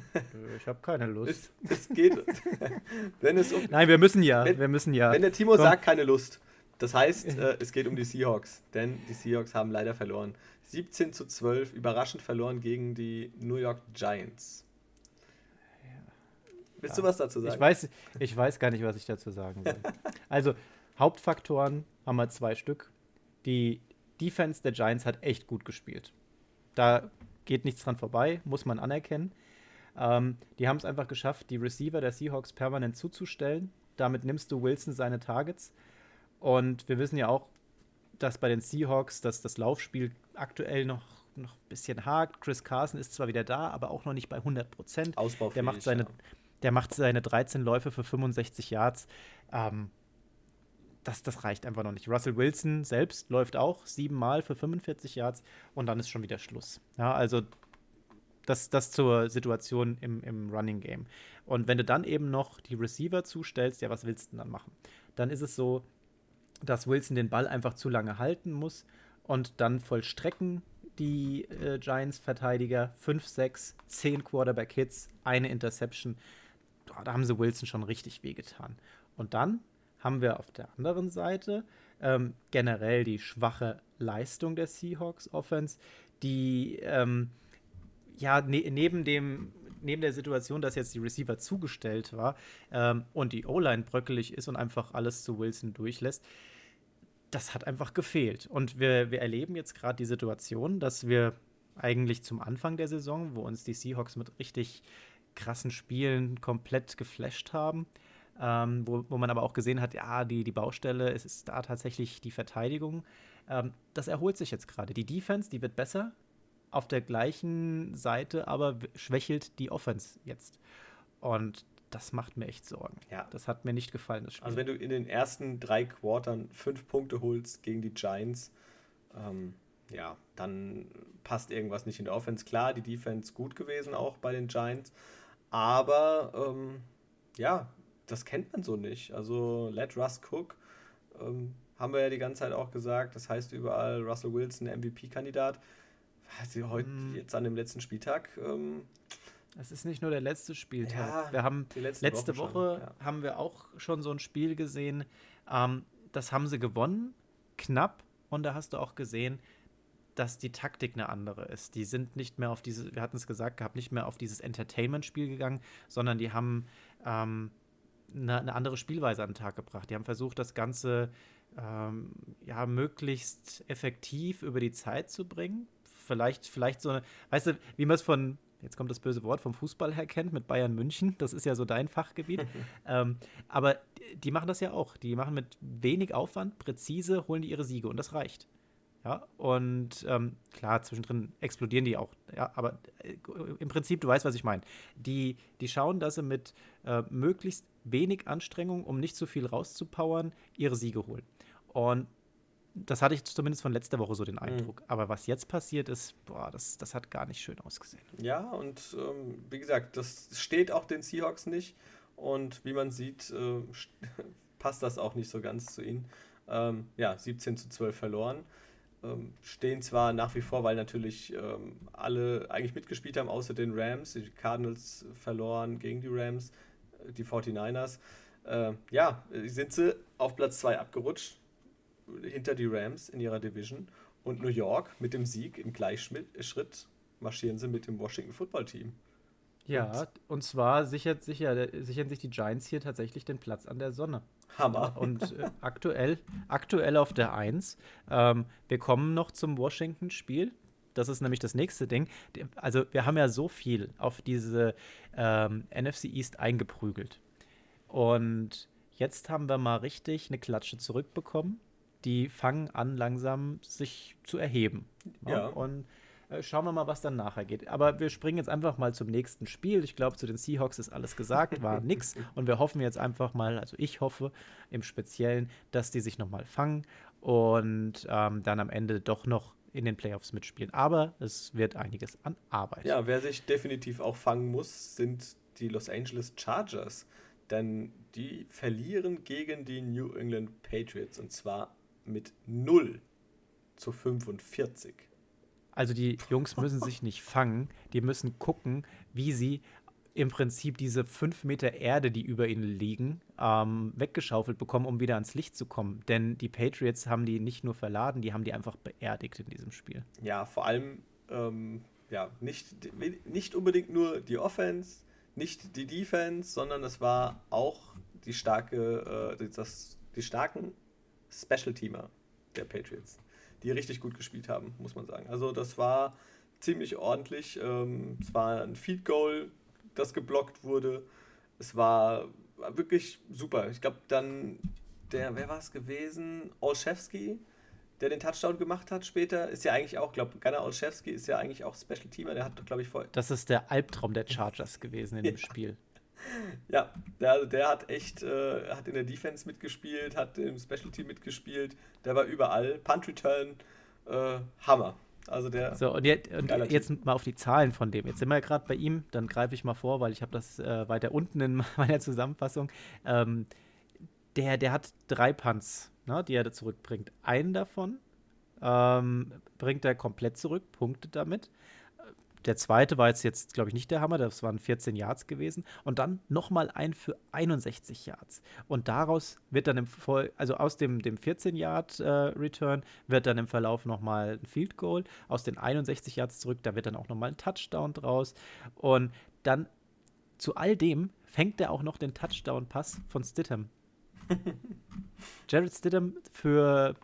Ich habe keine Lust. Es, es geht. [laughs] wenn es um, Nein, wir müssen ja. Wenn, wir müssen ja. Wenn der Timo Komm. sagt, keine Lust. Das heißt, [laughs] äh, es geht um die Seahawks. Denn die Seahawks haben leider verloren. 17 zu 12, überraschend verloren gegen die New York Giants. Willst du was dazu sagen? Ich weiß, ich weiß gar nicht, was ich dazu sagen will. [laughs] also, Hauptfaktoren haben wir zwei Stück. Die Defense der Giants hat echt gut gespielt. Da geht nichts dran vorbei, muss man anerkennen. Ähm, die haben es einfach geschafft, die Receiver der Seahawks permanent zuzustellen. Damit nimmst du Wilson seine Targets. Und wir wissen ja auch, dass bei den Seahawks dass das Laufspiel aktuell noch, noch ein bisschen hakt. Chris Carson ist zwar wieder da, aber auch noch nicht bei 100 Prozent. Der macht seine, ja. Der macht seine 13 Läufe für 65 Yards. Ähm, das, das reicht einfach noch nicht. Russell Wilson selbst läuft auch siebenmal für 45 Yards und dann ist schon wieder Schluss. Ja, also das, das zur Situation im, im Running Game. Und wenn du dann eben noch die Receiver zustellst, ja, was willst du denn dann machen? Dann ist es so, dass Wilson den Ball einfach zu lange halten muss und dann vollstrecken die äh, Giants-Verteidiger 5, 6, 10 Quarterback-Hits, eine Interception. Da haben sie Wilson schon richtig wehgetan. Und dann haben wir auf der anderen Seite ähm, generell die schwache Leistung der Seahawks Offense, die ähm, ja ne neben dem neben der Situation, dass jetzt die Receiver zugestellt war ähm, und die O-Line bröckelig ist und einfach alles zu Wilson durchlässt, das hat einfach gefehlt. Und wir, wir erleben jetzt gerade die Situation, dass wir eigentlich zum Anfang der Saison, wo uns die Seahawks mit richtig krassen Spielen komplett geflasht haben, ähm, wo, wo man aber auch gesehen hat, ja, die, die Baustelle, es ist da tatsächlich die Verteidigung. Ähm, das erholt sich jetzt gerade. Die Defense, die wird besser. Auf der gleichen Seite aber schwächelt die Offense jetzt. Und das macht mir echt Sorgen. Ja. Das hat mir nicht gefallen, das Spiel. Also wenn du in den ersten drei Quartern fünf Punkte holst gegen die Giants, ähm, ja, dann passt irgendwas nicht in der Offense. Klar, die Defense gut gewesen auch bei den Giants, aber ähm, ja, das kennt man so nicht. Also let Russ cook, ähm, haben wir ja die ganze Zeit auch gesagt. Das heißt überall Russell Wilson, MVP-Kandidat. Also heute, mm. jetzt an dem letzten Spieltag. Ähm, es ist nicht nur der letzte Spieltag. Ja, wir haben letzte Woche, Woche ja. haben wir auch schon so ein Spiel gesehen. Ähm, das haben sie gewonnen, knapp. Und da hast du auch gesehen, dass die Taktik eine andere ist. Die sind nicht mehr auf diese, wir hatten es gesagt gehabt, nicht mehr auf dieses Entertainment-Spiel gegangen, sondern die haben ähm, eine, eine, andere Spielweise an den Tag gebracht. Die haben versucht, das Ganze ähm, ja möglichst effektiv über die Zeit zu bringen. Vielleicht, vielleicht so eine, weißt du, wie man es von, jetzt kommt das böse Wort, vom Fußball her kennt, mit Bayern München, das ist ja so dein Fachgebiet. [laughs] ähm, aber die machen das ja auch. Die machen mit wenig Aufwand, präzise, holen die ihre Siege und das reicht. Ja, und ähm, klar, zwischendrin explodieren die auch. Ja, aber äh, im Prinzip, du weißt, was ich meine. Die, die schauen, dass sie mit äh, möglichst wenig Anstrengung, um nicht zu viel rauszupowern, ihre Siege holen. Und das hatte ich zumindest von letzter Woche so den mhm. Eindruck. Mhm. Aber was jetzt passiert ist, boah, das, das hat gar nicht schön ausgesehen. Ja, und ähm, wie gesagt, das steht auch den Seahawks nicht. Und wie man sieht, äh, [laughs] passt das auch nicht so ganz zu ihnen. Ähm, ja, 17 zu 12 verloren. Ähm, stehen zwar nach wie vor, weil natürlich ähm, alle eigentlich mitgespielt haben, außer den Rams. Die Cardinals verloren gegen die Rams die 49ers. Äh, ja, sind sie auf Platz 2 abgerutscht, hinter die Rams in ihrer Division. Und New York mit dem Sieg im Gleichschritt marschieren sie mit dem Washington Football Team. Ja, und, zwar sichert, sicher, sichern sich die Giants hier tatsächlich den Platz an der Sonne. Hammer. Und äh, aktuell, aktuell auf der 1. Ähm, wir kommen noch zum Washington-Spiel. Das ist nämlich das nächste Ding. Also, wir haben ja so viel auf diese ähm, NFC East eingeprügelt. Und jetzt haben wir mal richtig eine Klatsche zurückbekommen. die fangen an, langsam sich zu erheben. Ja. ja. Und schauen wir mal, was dann nachher geht. Aber wir springen jetzt einfach mal zum nächsten Spiel. Ich glaube, zu den Seahawks ist alles gesagt, war [laughs] nix. Und wir hoffen jetzt einfach mal, also ich hoffe im Speziellen, dass die sich nochmal fangen und ähm, dann am Ende doch noch in den Playoffs mitspielen. Aber es wird einiges an Arbeit. Ja, wer sich definitiv auch fangen muss, sind die Los Angeles Chargers. Denn die verlieren gegen die New England Patriots und zwar mit 0 zu 45. Also die Jungs müssen sich nicht fangen, die müssen gucken, wie sie im Prinzip diese fünf Meter Erde, die über ihnen liegen, ähm, weggeschaufelt bekommen, um wieder ans Licht zu kommen. Denn die Patriots haben die nicht nur verladen, die haben die einfach beerdigt in diesem Spiel. Ja, vor allem ähm, ja, nicht, nicht unbedingt nur die Offense, nicht die Defense, sondern es war auch die starke, äh, das, die starken Special-Teamer der Patriots die richtig gut gespielt haben, muss man sagen. Also das war ziemlich ordentlich. Ähm, es war ein Feed Goal, das geblockt wurde. Es war, war wirklich super. Ich glaube dann der, wer war es gewesen? Olszewski, der den Touchdown gemacht hat später, ist ja eigentlich auch, glaube Gunnar Olszewski ist ja eigentlich auch Special Teamer, der hat, glaube ich, vorher. Das ist der Albtraum der Chargers gewesen in dem [laughs] Spiel. Ja, der, der hat echt, äh, hat in der Defense mitgespielt, hat im Special Team mitgespielt, der war überall. Punt Return, äh, Hammer. Also der. So, und, jetzt, und jetzt mal auf die Zahlen von dem. Jetzt sind wir ja gerade bei ihm, dann greife ich mal vor, weil ich habe das äh, weiter unten in [laughs] meiner Zusammenfassung. Ähm, der, der hat drei Punts, ne, die er da zurückbringt. Einen davon ähm, bringt er komplett zurück, punktet damit der zweite war jetzt, jetzt glaube ich, nicht der Hammer, das waren 14 Yards gewesen. Und dann nochmal ein für 61 Yards. Und daraus wird dann im Voll, also aus dem, dem 14-Yard-Return äh, wird dann im Verlauf nochmal ein Field Goal. Aus den 61 Yards zurück, da wird dann auch nochmal ein Touchdown draus. Und dann zu all dem fängt er auch noch den Touchdown-Pass von Stidham. [laughs] Jared Stidham für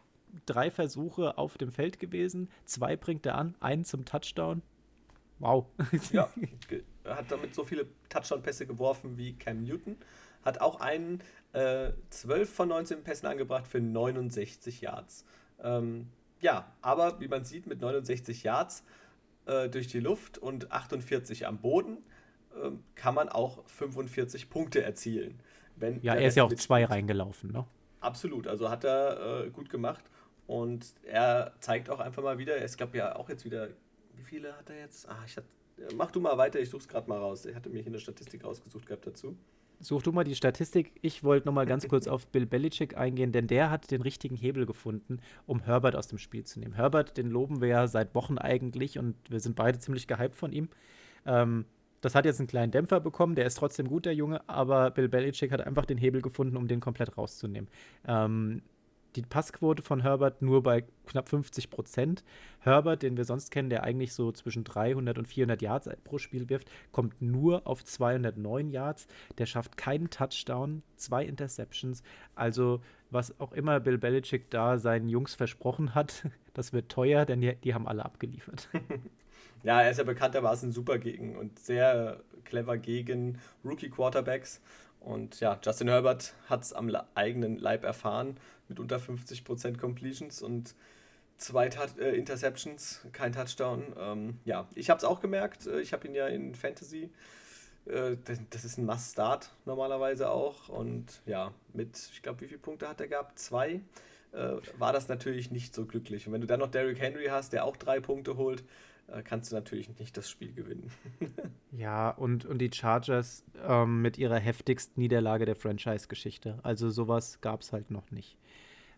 drei Versuche auf dem Feld gewesen. Zwei bringt er an, einen zum Touchdown. Wow. [laughs] ja, [laughs] hat damit so viele Touchdown-Pässe geworfen wie Cam Newton. Hat auch einen äh, 12 von 19 Pässen angebracht für 69 Yards. Ähm, ja, aber wie man sieht, mit 69 Yards äh, durch die Luft und 48 am Boden äh, kann man auch 45 Punkte erzielen. Wenn ja, er ist ja auch zwei reingelaufen, ne? Absolut, also hat er äh, gut gemacht. Und er zeigt auch einfach mal wieder, es gab ja auch jetzt wieder wie viele hat er jetzt? Ah, ich hatte, mach du mal weiter, ich such's gerade mal raus. Ich hatte mir hier eine Statistik rausgesucht gehabt dazu. Such du mal die Statistik. Ich wollte noch mal ganz kurz auf Bill Belichick eingehen, denn der hat den richtigen Hebel gefunden, um Herbert aus dem Spiel zu nehmen. Herbert, den loben wir ja seit Wochen eigentlich und wir sind beide ziemlich gehypt von ihm. Ähm, das hat jetzt einen kleinen Dämpfer bekommen, der ist trotzdem gut, der Junge, aber Bill Belichick hat einfach den Hebel gefunden, um den komplett rauszunehmen. Ähm, die Passquote von Herbert nur bei knapp 50 Prozent. Herbert, den wir sonst kennen, der eigentlich so zwischen 300 und 400 Yards pro Spiel wirft, kommt nur auf 209 Yards. Der schafft keinen Touchdown, zwei Interceptions. Also, was auch immer Bill Belichick da seinen Jungs versprochen hat, [laughs] das wird teuer, denn die, die haben alle abgeliefert. [laughs] Ja, er ist ja bekanntermaßen super gegen und sehr clever gegen Rookie-Quarterbacks. Und ja, Justin Herbert hat es am eigenen Leib erfahren mit unter 50% Completions und zwei Tat äh, Interceptions, kein Touchdown. Ähm, ja, ich habe es auch gemerkt. Äh, ich habe ihn ja in Fantasy. Äh, das ist ein Must-Start normalerweise auch. Und ja, mit, ich glaube, wie viele Punkte hat er gehabt? Zwei. Äh, war das natürlich nicht so glücklich. Und wenn du dann noch Derrick Henry hast, der auch drei Punkte holt, kannst du natürlich nicht das Spiel gewinnen. [laughs] ja, und, und die Chargers ähm, mit ihrer heftigsten Niederlage der Franchise-Geschichte. Also sowas gab es halt noch nicht.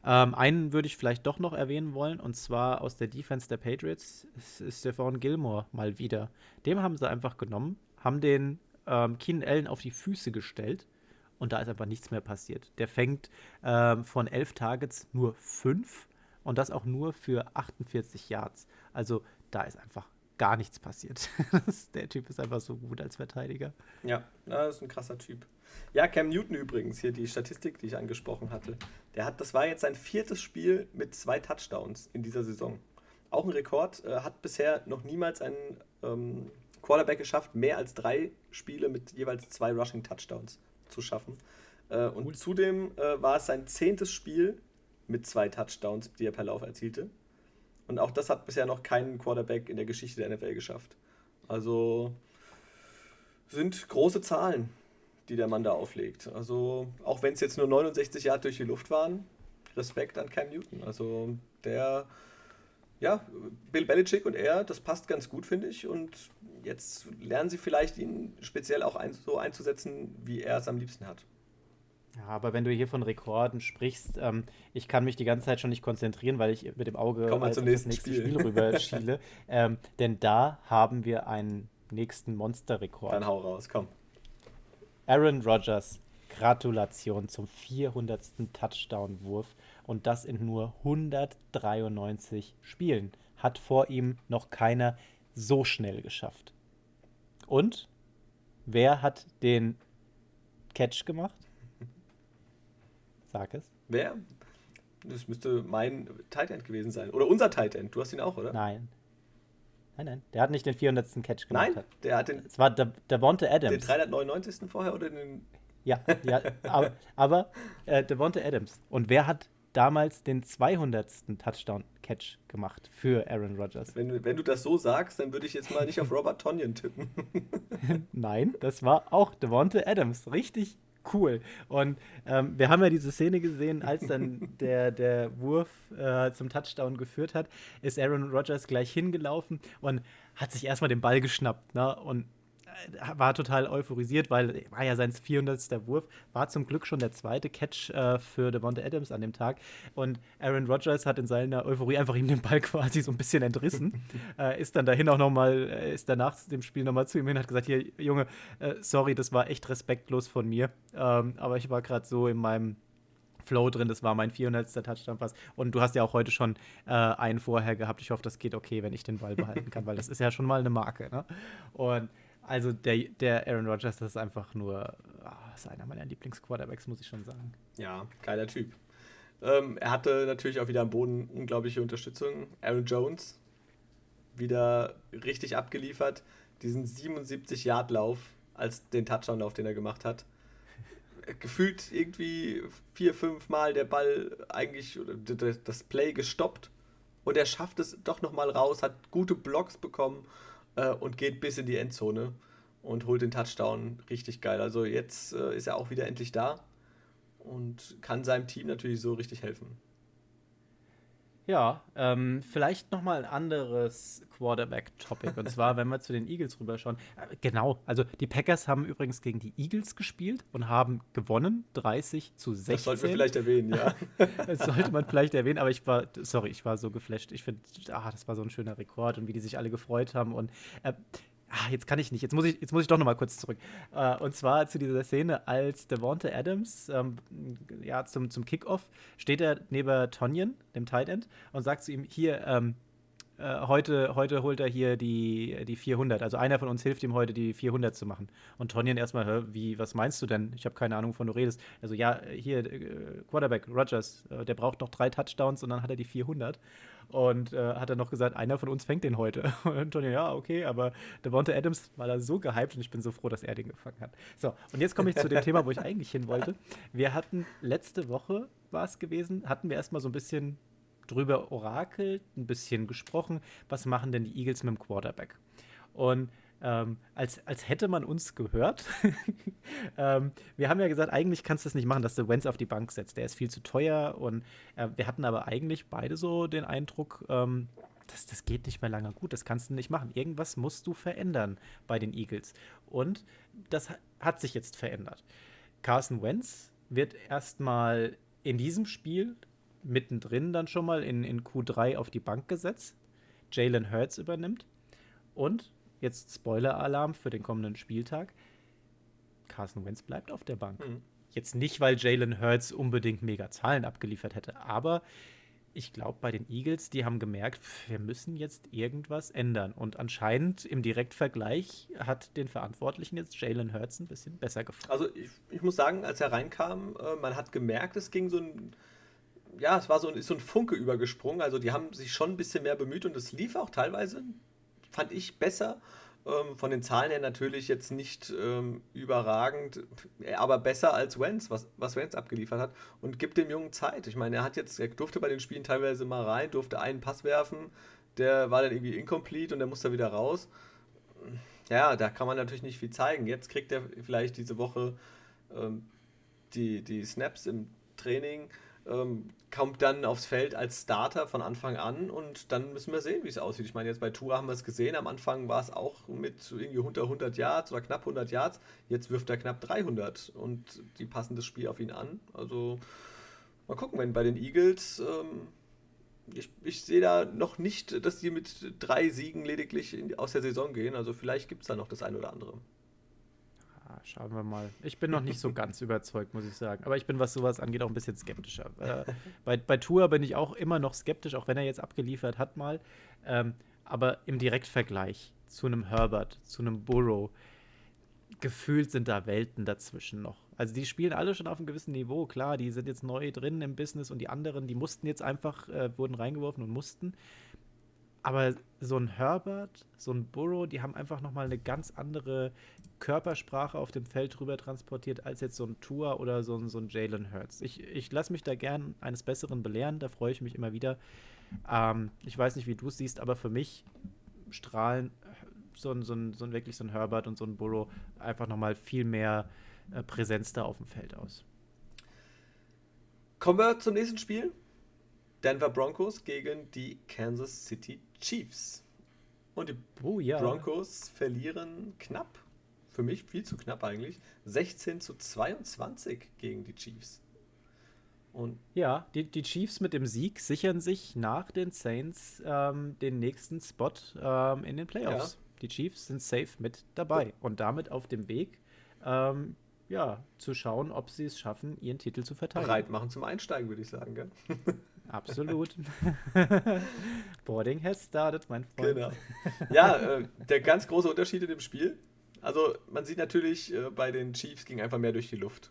Ähm, einen würde ich vielleicht doch noch erwähnen wollen, und zwar aus der Defense der Patriots ist Stephon Gilmore mal wieder. Dem haben sie einfach genommen, haben den ähm, Keenan Allen auf die Füße gestellt und da ist einfach nichts mehr passiert. Der fängt ähm, von elf Targets nur fünf und das auch nur für 48 Yards. Also da ist einfach gar nichts passiert. [laughs] der Typ ist einfach so gut als Verteidiger. Ja, das ist ein krasser Typ. Ja, Cam Newton übrigens, hier die Statistik, die ich angesprochen hatte. Der hat, das war jetzt sein viertes Spiel mit zwei Touchdowns in dieser Saison. Auch ein Rekord, äh, hat bisher noch niemals ein ähm, Quarterback geschafft, mehr als drei Spiele mit jeweils zwei Rushing Touchdowns zu schaffen. Äh, und cool. zudem äh, war es sein zehntes Spiel mit zwei Touchdowns, die er per Lauf erzielte. Und auch das hat bisher noch kein Quarterback in der Geschichte der NFL geschafft. Also sind große Zahlen, die der Mann da auflegt. Also auch wenn es jetzt nur 69 Jahre durch die Luft waren, Respekt an Cam Newton. Also der, ja, Bill Belichick und er, das passt ganz gut, finde ich. Und jetzt lernen sie vielleicht, ihn speziell auch ein, so einzusetzen, wie er es am liebsten hat. Ja, aber wenn du hier von Rekorden sprichst, ähm, ich kann mich die ganze Zeit schon nicht konzentrieren, weil ich mit dem Auge Komm mal zum nächsten das nächste Spiel, Spiel rüber [laughs] schiele. ähm, denn da haben wir einen nächsten Monsterrekord. Dann hau raus, komm. Aaron Rodgers, Gratulation zum 400. Touchdown-Wurf und das in nur 193 Spielen. Hat vor ihm noch keiner so schnell geschafft. Und wer hat den Catch gemacht? Sag es. Wer? Das müsste mein Tight End gewesen sein. Oder unser Tight End. Du hast ihn auch, oder? Nein. Nein, nein. Der hat nicht den 400. Catch gemacht. Nein, der hat den, Es war De Devonta den Adams. 399. vorher oder den. Ja, ja, aber, aber äh, Devonta Adams. Und wer hat damals den 200. Touchdown-Catch gemacht für Aaron Rodgers? Wenn, du- wenn du das so sagst, dann würde ich jetzt mal nicht auf [laughs] Robert Tonyan tippen. Nein, das war auch Devonta Adams. Richtig cool. Und ähm, wir haben ja diese Szene gesehen, als dann der, der Wurf äh, zum Touchdown geführt hat, ist Aaron Rodgers gleich hingelaufen und hat sich erstmal den Ball geschnappt. Ne? Und war total euphorisiert, weil war ja sein 400. Wurf, war zum Glück schon der zweite Catch äh, für Devonta Adams an dem Tag. Und Aaron Rodgers hat in seiner Euphorie einfach ihm den Ball [laughs] quasi so ein bisschen entrissen. [laughs] äh, ist dann dahin auch nochmal, äh, ist danach dem Spiel nochmal zu ihm hin und hat gesagt: Hier, Junge, äh, sorry, das war echt respektlos von mir. Ähm, aber ich war gerade so in meinem Flow drin, das war mein 400. Touchdown-Pass. Und du hast ja auch heute schon äh, einen vorher gehabt. Ich hoffe, das geht okay, wenn ich den Ball behalten kann, weil das ist ja schon mal eine Marke. Ne? Und also der, der Aaron Rodgers, das ist einfach nur, ah, ist einer meiner Lieblingsquarterbacks, muss ich schon sagen. Ja, geiler Typ. Ähm, er hatte natürlich auch wieder am Boden unglaubliche Unterstützung. Aaron Jones wieder richtig abgeliefert. Diesen 77-Yard-Lauf als den Touchdown-Lauf, den er gemacht hat. Gefühlt irgendwie vier, fünf Mal der Ball eigentlich, das Play gestoppt. Und er schafft es doch nochmal raus, hat gute Blocks bekommen äh, und geht bis in die Endzone und holt den Touchdown. Richtig geil. Also jetzt äh, ist er auch wieder endlich da und kann seinem Team natürlich so richtig helfen. Ja, ähm, vielleicht nochmal ein anderes Quarterback-Topic. Und zwar, [laughs] wenn wir zu den Eagles rüberschauen. Äh, genau, also die Packers haben übrigens gegen die Eagles gespielt und haben gewonnen, 30 zu 16. Das sollten wir vielleicht erwähnen, ja. [laughs] Das sollte man vielleicht erwähnen, aber ich war, sorry, ich war so geflasht. Ich finde, ah, das war so ein schöner Rekord und wie die sich alle gefreut haben. Und äh, ah, jetzt kann ich nicht, jetzt muss ich, jetzt muss ich doch noch mal kurz zurück. Äh, und zwar zu dieser Szene, als Devonta Adams ähm, ja, zum, zum Kickoff steht er neben Tonyan, dem Tight End, und sagt zu ihm: Hier, ähm, äh, heute, heute holt er hier die, die 400. Also einer von uns hilft ihm heute, die 400 zu machen. Und Tonyan erstmal, "Hä, wie, was meinst du denn? Ich habe keine Ahnung, wovon du redest. Also ja, hier, äh, Quarterback, Rogers, äh, der braucht noch drei Touchdowns und dann hat er die 400. Und äh, hat er noch gesagt, einer von uns fängt den heute. [laughs] Und Tonyan, ja, okay, aber Devonta Adams war da so gehypt und ich bin so froh, dass er den gefangen hat. So, und jetzt komme ich zu dem Thema, wo ich eigentlich hin wollte. Wir hatten letzte Woche, war es gewesen, hatten wir erstmal so ein bisschen drüber orakelt, ein bisschen gesprochen, was machen denn die Eagles mit dem Quarterback? Und ähm, als, als hätte man uns gehört. [laughs] ähm, wir haben ja gesagt, eigentlich kannst du das nicht machen, dass du Wenz auf die Bank setzt. Der ist viel zu teuer und äh, wir hatten aber eigentlich beide so den Eindruck, ähm, das, das geht nicht mehr lange gut, das kannst du nicht machen. Irgendwas musst du verändern bei den Eagles. Und das ha- hat sich jetzt verändert. Carson Wentz wird erstmal in diesem Spiel mittendrin dann schon mal in, in Q3 auf die Bank gesetzt. Jalen Hurts übernimmt. Und jetzt Spoiler-Alarm für den kommenden Spieltag. Carson Wentz bleibt auf der Bank. Mhm. Jetzt nicht, weil Jalen Hurts unbedingt mega Zahlen abgeliefert hätte, aber ich glaube, bei den Eagles, die haben gemerkt, wir müssen jetzt irgendwas ändern. Und anscheinend im Direktvergleich hat den Verantwortlichen jetzt Jalen Hurts ein bisschen besser gefallen. Also ich, ich muss sagen, als er reinkam, äh, man hat gemerkt, es ging so ein, ja, es war so ein, ist so ein Funke übergesprungen. Also die haben sich schon ein bisschen mehr bemüht und es lief auch teilweise, fand ich, besser. Ähm, von den Zahlen her natürlich jetzt nicht ähm, überragend, aber besser als Wenz, was, was Wenz abgeliefert hat. Und gibt dem Jungen Zeit. Ich meine, er hat jetzt, er durfte bei den Spielen teilweise mal rein, durfte einen Pass werfen, der war dann irgendwie incomplete und der musste wieder raus. Ja, da kann man natürlich nicht viel zeigen. Jetzt kriegt er vielleicht diese Woche ähm, die, die Snaps im Training ähm, kommt dann aufs Feld als Starter von Anfang an und dann müssen wir sehen, wie es aussieht. Ich meine, jetzt bei Tour haben wir es gesehen, am Anfang war es auch mit irgendwie unter 100 Yards oder knapp 100 Yards, jetzt wirft er knapp 300 und die passen das Spiel auf ihn an. Also mal gucken, wenn bei den Eagles, ähm, ich, ich sehe da noch nicht, dass die mit drei Siegen lediglich in, aus der Saison gehen, also vielleicht gibt es da noch das ein oder andere. Ah, schauen wir mal. Ich bin noch nicht so ganz [laughs] überzeugt, muss ich sagen. Aber ich bin, was sowas angeht, auch ein bisschen skeptischer. Äh, [laughs] bei, bei Tour bin ich auch immer noch skeptisch, auch wenn er jetzt abgeliefert hat mal. Ähm, aber im Direktvergleich zu einem Herbert, zu einem Burrow, gefühlt sind da Welten dazwischen noch. Also die spielen alle schon auf einem gewissen Niveau, klar, die sind jetzt neu drin im Business und die anderen, die mussten jetzt einfach, äh, wurden reingeworfen und mussten. Aber so ein Herbert, so ein Burrow, die haben einfach nochmal eine ganz andere Körpersprache auf dem Feld rüber transportiert, als jetzt so ein Tour oder so ein, so ein Jalen Hurts. Ich, ich lasse mich da gern eines Besseren belehren, da freue ich mich immer wieder. Ähm, ich weiß nicht, wie du es siehst, aber für mich strahlen so ein, so, ein, so ein wirklich so ein Herbert und so ein Burrow einfach nochmal viel mehr äh, Präsenz da auf dem Feld aus. Kommen wir zum nächsten Spiel. Denver Broncos gegen die Kansas City Chiefs. Und die oh, ja. Broncos verlieren knapp, für mich viel zu knapp eigentlich, 16 zu 22 gegen die Chiefs. Und ja, die, die Chiefs mit dem Sieg sichern sich nach den Saints ähm, den nächsten Spot ähm, in den Playoffs. Ja. Die Chiefs sind safe mit dabei ja. und damit auf dem Weg, ähm, ja, zu schauen, ob sie es schaffen, ihren Titel zu verteidigen. Bereit machen zum Einsteigen, würde ich sagen, gell? [laughs] Absolut. [laughs] Boarding has started, mein Freund. Genau. Ja, äh, der ganz große Unterschied in dem Spiel. Also, man sieht natürlich, äh, bei den Chiefs ging einfach mehr durch die Luft.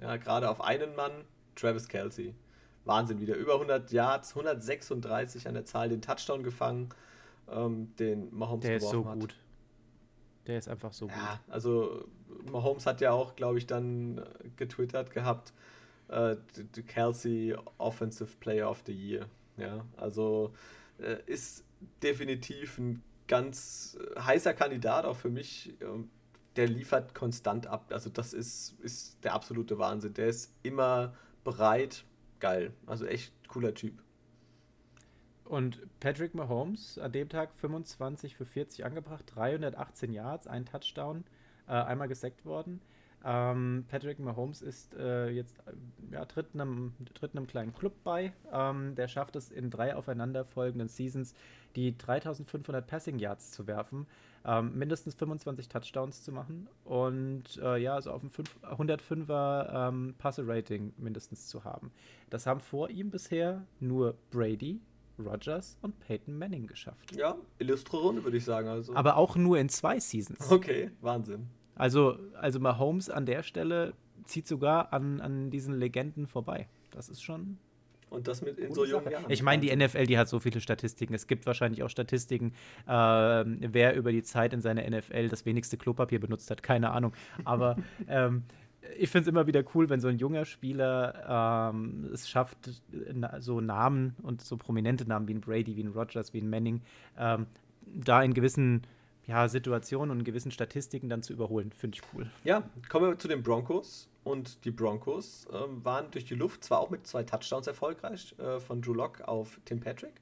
Ja, gerade auf einen Mann, Travis Kelsey. Wahnsinn wieder. Über 100 Yards, 136 an der Zahl, den Touchdown gefangen, ähm, den Mahomes Der ist so hat. gut. Der ist einfach so ja, gut. Also, Mahomes hat ja auch, glaube ich, dann äh, getwittert gehabt, äh, Kelsey Offensive Player of the Year. Ja, also äh, ist definitiv ein ganz äh, heißer Kandidat auch für mich. Der liefert konstant ab. Also das ist, ist der absolute Wahnsinn. Der ist immer bereit. Geil. Also echt cooler Typ. Und Patrick Mahomes an dem Tag 25 für 40 angebracht, 318 Yards, ein Touchdown, äh, einmal gesackt worden. Ähm, Patrick Mahomes ist äh, jetzt ja, tritt, einem, tritt einem kleinen Club bei. Ähm, der schafft es in drei aufeinanderfolgenden Seasons, die 3500 Passing Yards zu werfen, ähm, mindestens 25 Touchdowns zu machen und äh, ja, also auf ein 105er ähm, Passer-Rating mindestens zu haben. Das haben vor ihm bisher nur Brady, Rogers und Peyton Manning geschafft. Ja, illustre Runde, würde ich sagen. Also. Aber auch nur in zwei Seasons. Okay, Wahnsinn. Also, also Mahomes an der Stelle zieht sogar an, an diesen Legenden vorbei. Das ist schon. Und das mit in so jungen Jahren. Ich meine, die NFL, die hat so viele Statistiken. Es gibt wahrscheinlich auch Statistiken, äh, wer über die Zeit in seiner NFL das wenigste Klopapier benutzt hat. Keine Ahnung. Aber [laughs] ähm, ich finde es immer wieder cool, wenn so ein junger Spieler ähm, es schafft, so Namen und so prominente Namen wie ein Brady, wie ein Rogers, wie ein Manning, ähm, da in gewissen ja, Situationen und gewissen Statistiken dann zu überholen. Finde ich cool. Ja, kommen wir zu den Broncos. Und die Broncos ähm, waren durch die Luft zwar auch mit zwei Touchdowns erfolgreich, äh, von Drew Lock auf Tim Patrick,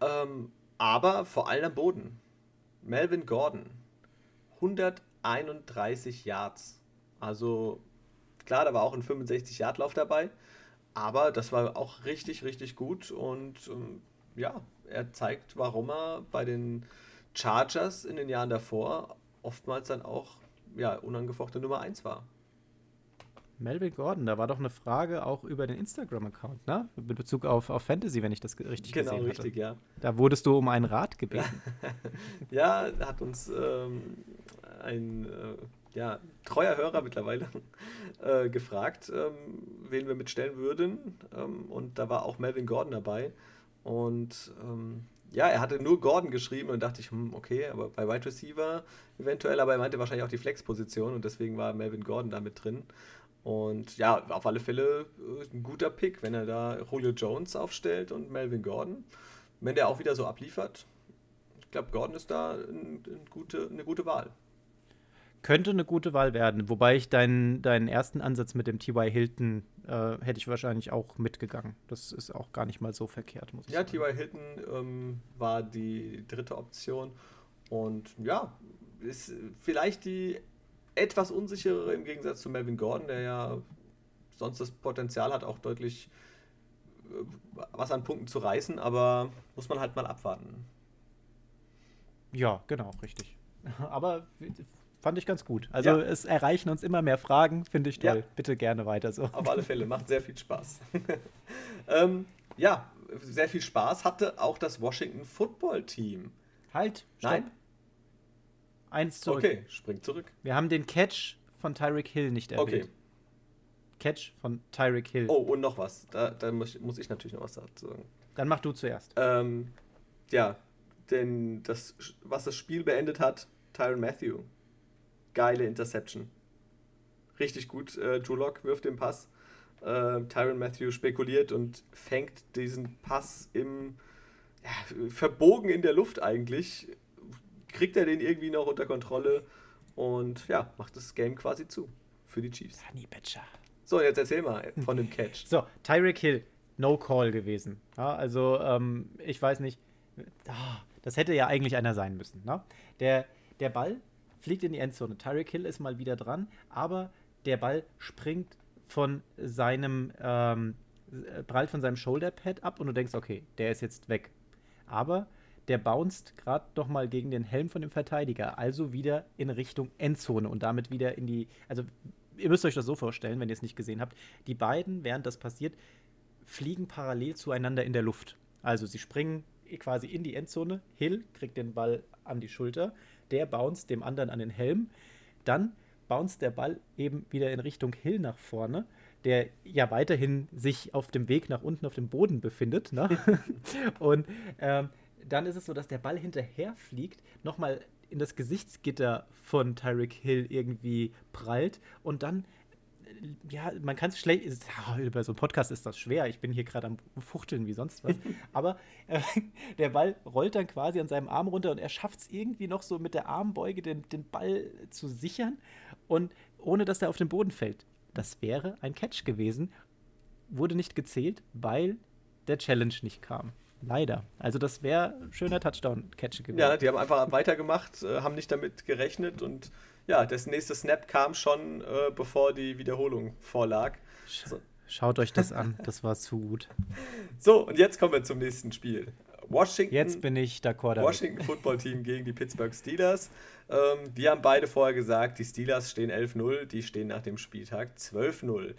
ähm, aber vor allem am Boden. Melvin Gordon, 131 Yards. Also klar, da war auch ein 65-Yard-Lauf dabei, aber das war auch richtig, richtig gut. Und ähm, ja, er zeigt, warum er bei den Chargers in den Jahren davor oftmals dann auch ja, unangefochte Nummer 1 war. Melvin Gordon, da war doch eine Frage auch über den Instagram-Account, ne? Mit Bezug auf, auf Fantasy, wenn ich das richtig genau, gesehen richtig, ja. Da wurdest du um einen Rat gebeten. [laughs] ja, hat uns ähm, ein äh, ja, treuer Hörer mittlerweile [laughs] äh, gefragt, ähm, wen wir mitstellen würden. Ähm, und da war auch Melvin Gordon dabei. Und ähm, ja, er hatte nur Gordon geschrieben und dachte ich, hm, okay, aber bei Wide Receiver eventuell, aber er meinte wahrscheinlich auch die Flex-Position und deswegen war Melvin Gordon da mit drin. Und ja, auf alle Fälle äh, ein guter Pick, wenn er da Julio Jones aufstellt und Melvin Gordon. Wenn der auch wieder so abliefert, ich glaube, Gordon ist da ein, ein gute, eine gute Wahl. Könnte eine gute Wahl werden, wobei ich deinen, deinen ersten Ansatz mit dem T.Y. Hilton äh, hätte ich wahrscheinlich auch mitgegangen. Das ist auch gar nicht mal so verkehrt, muss ich ja, sagen. Ja, T.Y. Hilton ähm, war die dritte Option und ja, ist vielleicht die etwas unsicherere im Gegensatz zu Melvin Gordon, der ja sonst das Potenzial hat, auch deutlich äh, was an Punkten zu reißen, aber muss man halt mal abwarten. Ja, genau, richtig. [laughs] Aber fand ich ganz gut. Also ja. es erreichen uns immer mehr Fragen, finde ich toll. Ja. Bitte gerne weiter so. Auf alle Fälle, macht sehr viel Spaß. [laughs] ähm, ja, sehr viel Spaß hatte auch das Washington Football Team. Halt, stopp. Nein. Eins zurück. Okay, spring zurück. Wir haben den Catch von Tyreek Hill nicht erwähnt. Okay. Catch von Tyreek Hill. Oh, und noch was. Da, da muss, ich natürlich noch was dazu sagen. Dann mach du zuerst. Ähm, ja, denn das, was das Spiel beendet hat, Tyron Matthew. Geile Interception. Richtig gut. Äh, Drew Lock wirft den Pass. Äh, Tyron Matthew spekuliert und fängt diesen Pass im ja, verbogen in der Luft eigentlich kriegt er den irgendwie noch unter Kontrolle und ja, macht das Game quasi zu für die Chiefs. Honey Badger. So, jetzt erzähl mal von dem Catch. [laughs] So, Tyreek Hill, no call gewesen. Ja, also, ähm, ich weiß nicht, ah, das hätte ja eigentlich einer sein müssen. Ne? Der, der Ball fliegt in die Endzone. Tyreek Hill ist mal wieder dran, aber der Ball springt von seinem, ähm, prallt von seinem Shoulderpad ab und du denkst, okay, der ist jetzt weg. Aber der bounced gerade noch mal gegen den Helm von dem Verteidiger, also wieder in Richtung Endzone und damit wieder in die, also ihr müsst euch das so vorstellen, wenn ihr es nicht gesehen habt, die beiden, während das passiert, fliegen parallel zueinander in der Luft. Also sie springen quasi in die Endzone, Hill kriegt den Ball an die Schulter, der bounced dem anderen an den Helm, dann bounced der Ball eben wieder in Richtung Hill nach vorne der ja weiterhin sich auf dem Weg nach unten auf dem Boden befindet. Ne? [laughs] und ähm, dann ist es so, dass der Ball hinterher fliegt, nochmal in das Gesichtsgitter von Tyreek Hill irgendwie prallt und dann ja, man kann es schlecht. Bei so einem Podcast ist das schwer. Ich bin hier gerade am Fuchteln wie sonst was. [laughs] Aber äh, der Ball rollt dann quasi an seinem Arm runter und er schafft es irgendwie noch so mit der Armbeuge den, den Ball zu sichern und ohne dass er auf den Boden fällt. Das wäre ein Catch gewesen. Wurde nicht gezählt, weil der Challenge nicht kam. Leider. Also das wäre ein schöner Touchdown-Catch gewesen. Ja, die haben einfach weitergemacht, äh, haben nicht damit gerechnet und ja, das nächste Snap kam schon, äh, bevor die Wiederholung vorlag. So. Schaut euch das an, [laughs] das war zu gut. So, und jetzt kommen wir zum nächsten Spiel. Washington, jetzt bin ich d'accord damit. Washington Football Team [laughs] gegen die Pittsburgh Steelers. Ähm, die haben beide vorher gesagt, die Steelers stehen 11-0, die stehen nach dem Spieltag 12-0.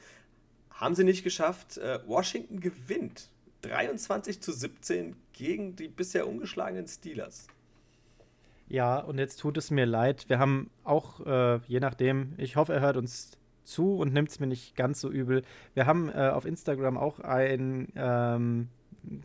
Haben sie nicht geschafft. Äh, Washington gewinnt 23 zu 17 gegen die bisher ungeschlagenen Steelers. Ja, und jetzt tut es mir leid. Wir haben auch, äh, je nachdem, ich hoffe, er hört uns zu und nimmt es mir nicht ganz so übel. Wir haben äh, auf Instagram auch einen ähm,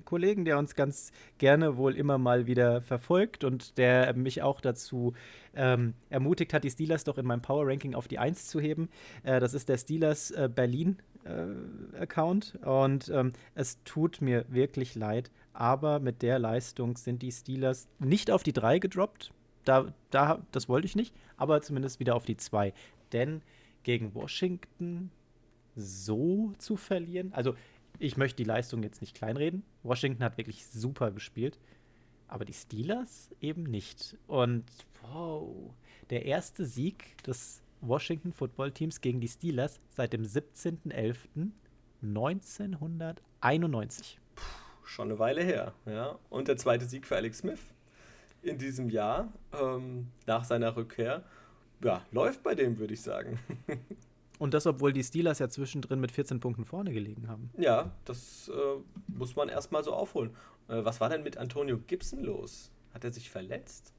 Kollegen, der uns ganz gerne wohl immer mal wieder verfolgt und der mich auch dazu ähm, ermutigt hat, die Steelers doch in meinem Power Ranking auf die 1 zu heben. Äh, das ist der Steelers äh, Berlin äh, Account und ähm, es tut mir wirklich leid, aber mit der Leistung sind die Steelers nicht auf die 3 gedroppt. Da, da, das wollte ich nicht, aber zumindest wieder auf die 2. Denn gegen Washington so zu verlieren, also ich möchte die Leistung jetzt nicht kleinreden. Washington hat wirklich super gespielt, aber die Steelers eben nicht. Und wow, der erste Sieg des Washington Football Teams gegen die Steelers seit dem 17.11.1991. Schon eine Weile her, ja. Und der zweite Sieg für Alex Smith in diesem Jahr, ähm, nach seiner Rückkehr. Ja, läuft bei dem, würde ich sagen. [laughs] Und das, obwohl die Steelers ja zwischendrin mit 14 Punkten vorne gelegen haben. Ja, das äh, muss man erstmal so aufholen. Äh, was war denn mit Antonio Gibson los? Hat er sich verletzt?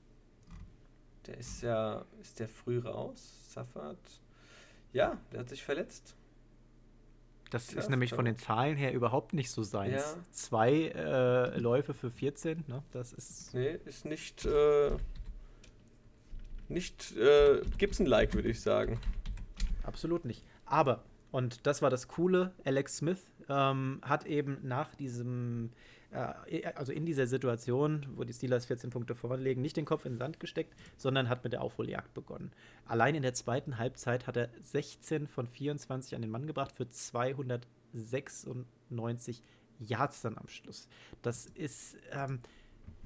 Der ist ja, ist der früh raus? Safat? Ja, der hat sich verletzt. Das ist nämlich von den Zahlen her überhaupt nicht so seins. Ja. Zwei äh, Läufe für 14, ne? Das ist. Nee, ist nicht. Äh, nicht äh, Gibson-like, würde ich sagen. Absolut nicht. Aber, und das war das Coole, Alex Smith ähm, hat eben nach diesem also in dieser Situation, wo die Steelers 14 Punkte vorlegen, nicht den Kopf ins Sand gesteckt, sondern hat mit der Aufholjagd begonnen. Allein in der zweiten Halbzeit hat er 16 von 24 an den Mann gebracht für 296 Yards dann am Schluss. Das ist, ähm,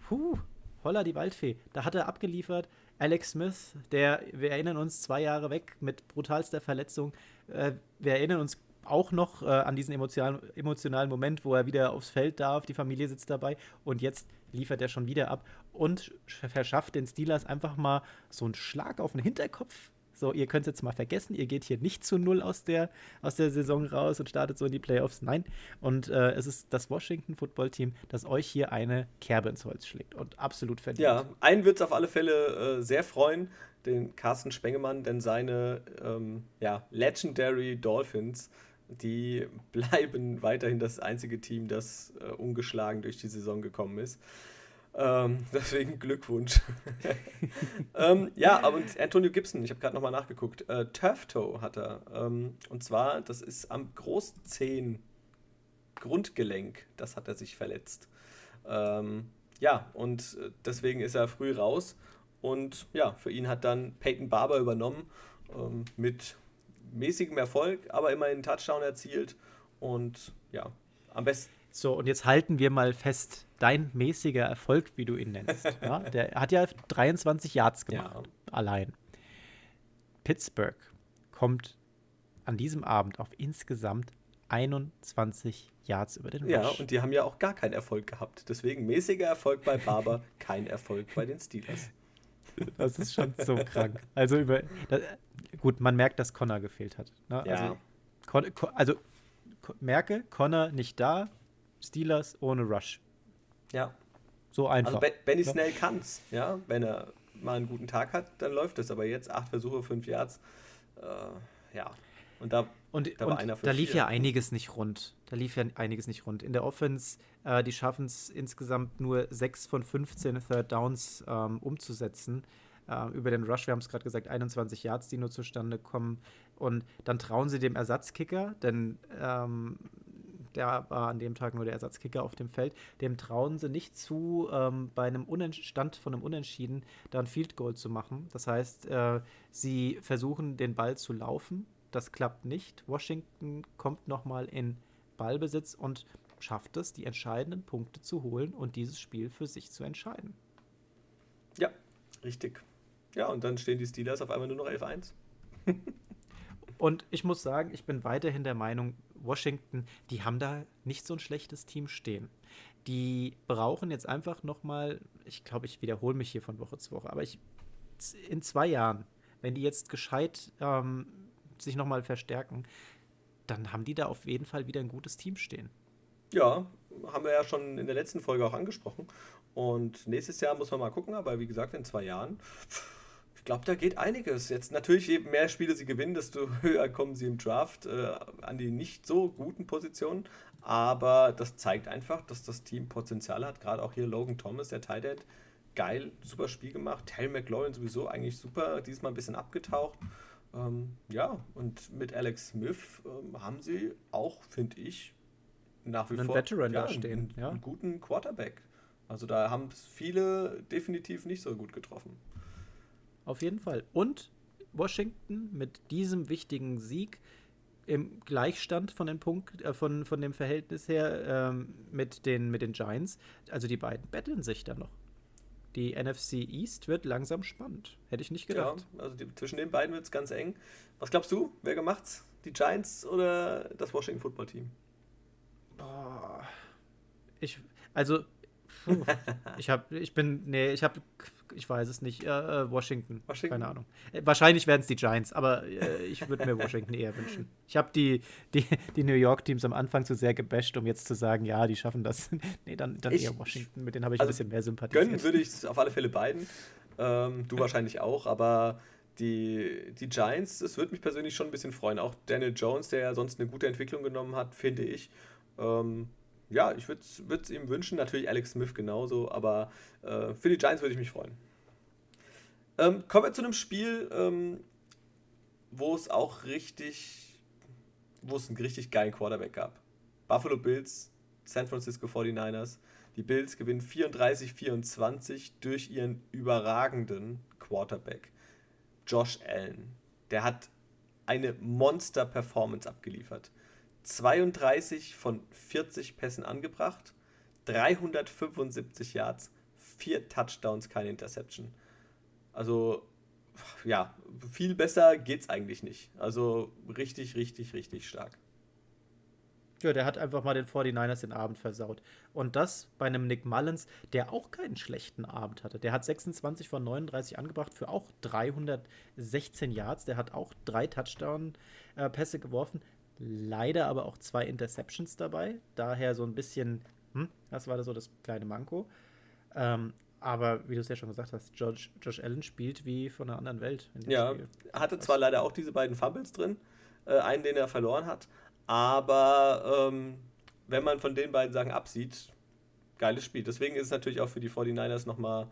puh, holla die Waldfee. Da hat er abgeliefert. Alex Smith, der, wir erinnern uns, zwei Jahre weg mit brutalster Verletzung. Äh, wir erinnern uns auch noch äh, an diesen emotionalen, emotionalen Moment, wo er wieder aufs Feld darf, die Familie sitzt dabei und jetzt liefert er schon wieder ab und verschafft den Steelers einfach mal so einen Schlag auf den Hinterkopf. So, ihr könnt es jetzt mal vergessen, ihr geht hier nicht zu null aus der, aus der Saison raus und startet so in die Playoffs. Nein. Und äh, es ist das Washington Football Team, das euch hier eine Kerbe ins Holz schlägt und absolut verdient. Ja, einen wird es auf alle Fälle äh, sehr freuen, den Carsten Spengemann, denn seine ähm, ja, Legendary Dolphins die [laughs] bleiben weiterhin das einzige Team, das äh, ungeschlagen durch die Saison gekommen ist. Ähm, [laughs] deswegen Glückwunsch. [laughs] ähm, ja, aber Antonio Gibson, ich habe gerade nochmal nachgeguckt, äh, Turf Toe hat er. Ähm, und zwar, das ist am Großzehen Grundgelenk, das hat er sich verletzt. Ähm, ja, und äh, deswegen ist er früh raus. Und ja, für ihn hat dann Peyton Barber übernommen ähm, mit mäßigem Erfolg, aber immerhin einen Touchdown erzielt. Und ja, am besten. So, und jetzt halten wir mal fest, dein mäßiger Erfolg, wie du ihn nennst. [laughs] ja, der hat ja 23 Yards gemacht, ja. allein. Pittsburgh kommt an diesem Abend auf insgesamt 21 Yards über den Rush. Ja, und die haben ja auch gar keinen Erfolg gehabt. Deswegen mäßiger Erfolg bei Barber, [laughs] kein Erfolg bei den Steelers. [laughs] Das ist schon so krank. Also über. Das, gut, man merkt, dass Connor gefehlt hat. Ne? Ja. Also, Con, also merke, Connor nicht da, Steelers ohne Rush. Ja. So einfach. Also Benny Snell kann's, ja. Wenn er mal einen guten Tag hat, dann läuft es. Aber jetzt acht Versuche, fünf Yards. Äh, ja. Und da, und, da, und da lief vier. ja einiges nicht rund. Da lief ja einiges nicht rund. In der Offense, äh, die schaffen es insgesamt nur 6 von 15 Third Downs ähm, umzusetzen. Äh, über den Rush, wir haben es gerade gesagt, 21 Yards, die nur zustande kommen. Und dann trauen sie dem Ersatzkicker, denn ähm, der war an dem Tag nur der Ersatzkicker auf dem Feld. Dem trauen sie nicht zu, ähm, bei einem Stand von einem Unentschieden da ein Field Goal zu machen. Das heißt, äh, sie versuchen den Ball zu laufen. Das klappt nicht. Washington kommt nochmal in Ballbesitz und schafft es, die entscheidenden Punkte zu holen und dieses Spiel für sich zu entscheiden. Ja, richtig. Ja, und dann stehen die Steelers auf einmal nur noch 11-1. [laughs] und ich muss sagen, ich bin weiterhin der Meinung, Washington, die haben da nicht so ein schlechtes Team stehen. Die brauchen jetzt einfach noch mal, ich glaube, ich wiederhole mich hier von Woche zu Woche, aber ich in zwei Jahren, wenn die jetzt gescheit ähm, sich noch mal verstärken, dann haben die da auf jeden Fall wieder ein gutes Team stehen. Ja, haben wir ja schon in der letzten Folge auch angesprochen. Und nächstes Jahr muss man mal gucken, aber wie gesagt, in zwei Jahren, ich glaube, da geht einiges. Jetzt natürlich, je mehr Spiele sie gewinnen, desto [laughs] höher kommen sie im Draft äh, an die nicht so guten Positionen. Aber das zeigt einfach, dass das Team Potenzial hat. Gerade auch hier Logan Thomas, der Tight End, geil, super Spiel gemacht. Terry McLaurin sowieso eigentlich super, diesmal ein bisschen abgetaucht. Ähm, ja, und mit Alex Smith ähm, haben sie auch, finde ich, nach wie einen vor Veteran ja, da stehen. Einen, ja. einen guten Quarterback. Also da haben viele definitiv nicht so gut getroffen. Auf jeden Fall. Und Washington mit diesem wichtigen Sieg im Gleichstand von, den Punkt, äh, von, von dem Verhältnis her ähm, mit, den, mit den Giants. Also die beiden betteln sich da noch. Die NFC East wird langsam spannend. Hätte ich nicht gedacht. Ja, also die, zwischen den beiden wird es ganz eng. Was glaubst du? Wer gemacht's? Die Giants oder das Washington Football Team? Boah. Ich, also, [laughs] ich habe, ich bin, nee, ich habe ich weiß es nicht. Äh, äh, Washington. Washington. Keine Ahnung. Äh, wahrscheinlich werden es die Giants, aber äh, ich würde mir Washington eher wünschen. Ich habe die, die, die New York-Teams am Anfang zu sehr gebasht, um jetzt zu sagen, ja, die schaffen das. [laughs] nee, dann, dann ich, eher Washington. Mit denen habe ich also ein bisschen mehr Sympathie. Gönnen würde ich auf alle Fälle beiden. Ähm, du wahrscheinlich auch, aber die, die Giants, das würde mich persönlich schon ein bisschen freuen. Auch Daniel Jones, der ja sonst eine gute Entwicklung genommen hat, finde ich. Ähm, ja, ich würde es ihm wünschen, natürlich Alex Smith genauso, aber äh, für die Giants würde ich mich freuen. Ähm, kommen wir zu einem Spiel, ähm, wo es auch richtig, wo es einen richtig geilen Quarterback gab. Buffalo Bills, San Francisco 49ers. Die Bills gewinnen 34-24 durch ihren überragenden Quarterback, Josh Allen. Der hat eine Monster-Performance abgeliefert. 32 von 40 Pässen angebracht, 375 Yards, 4 Touchdowns, keine Interception. Also, ja, viel besser geht's eigentlich nicht. Also richtig, richtig, richtig stark. Ja, der hat einfach mal den 49ers den Abend versaut. Und das bei einem Nick Mullins, der auch keinen schlechten Abend hatte. Der hat 26 von 39 angebracht für auch 316 Yards. Der hat auch drei Touchdown-Pässe geworfen. Leider aber auch zwei Interceptions dabei. Daher so ein bisschen, hm, das war so das kleine Manko. Ähm, aber wie du es ja schon gesagt hast, Josh, Josh Allen spielt wie von einer anderen Welt. ja, Spiel. hatte zwar leider auch diese beiden Fumbles drin, äh, einen, den er verloren hat, aber ähm, wenn man von den beiden Sachen absieht, geiles Spiel. Deswegen ist es natürlich auch für die 49ers nochmal,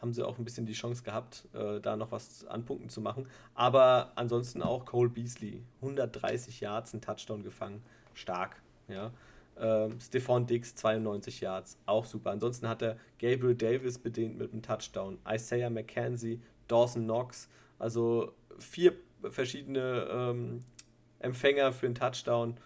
haben sie auch ein bisschen die Chance gehabt, äh, da noch was an Punkten zu machen. Aber ansonsten auch Cole Beasley, 130 Yards, ein Touchdown gefangen, stark. Ja. Ähm, Stephon Diggs 92 Yards, auch super. Ansonsten hat er Gabriel Davis bedient mit einem Touchdown, Isaiah McKenzie, Dawson Knox, also vier verschiedene ähm, Empfänger für einen Touchdown.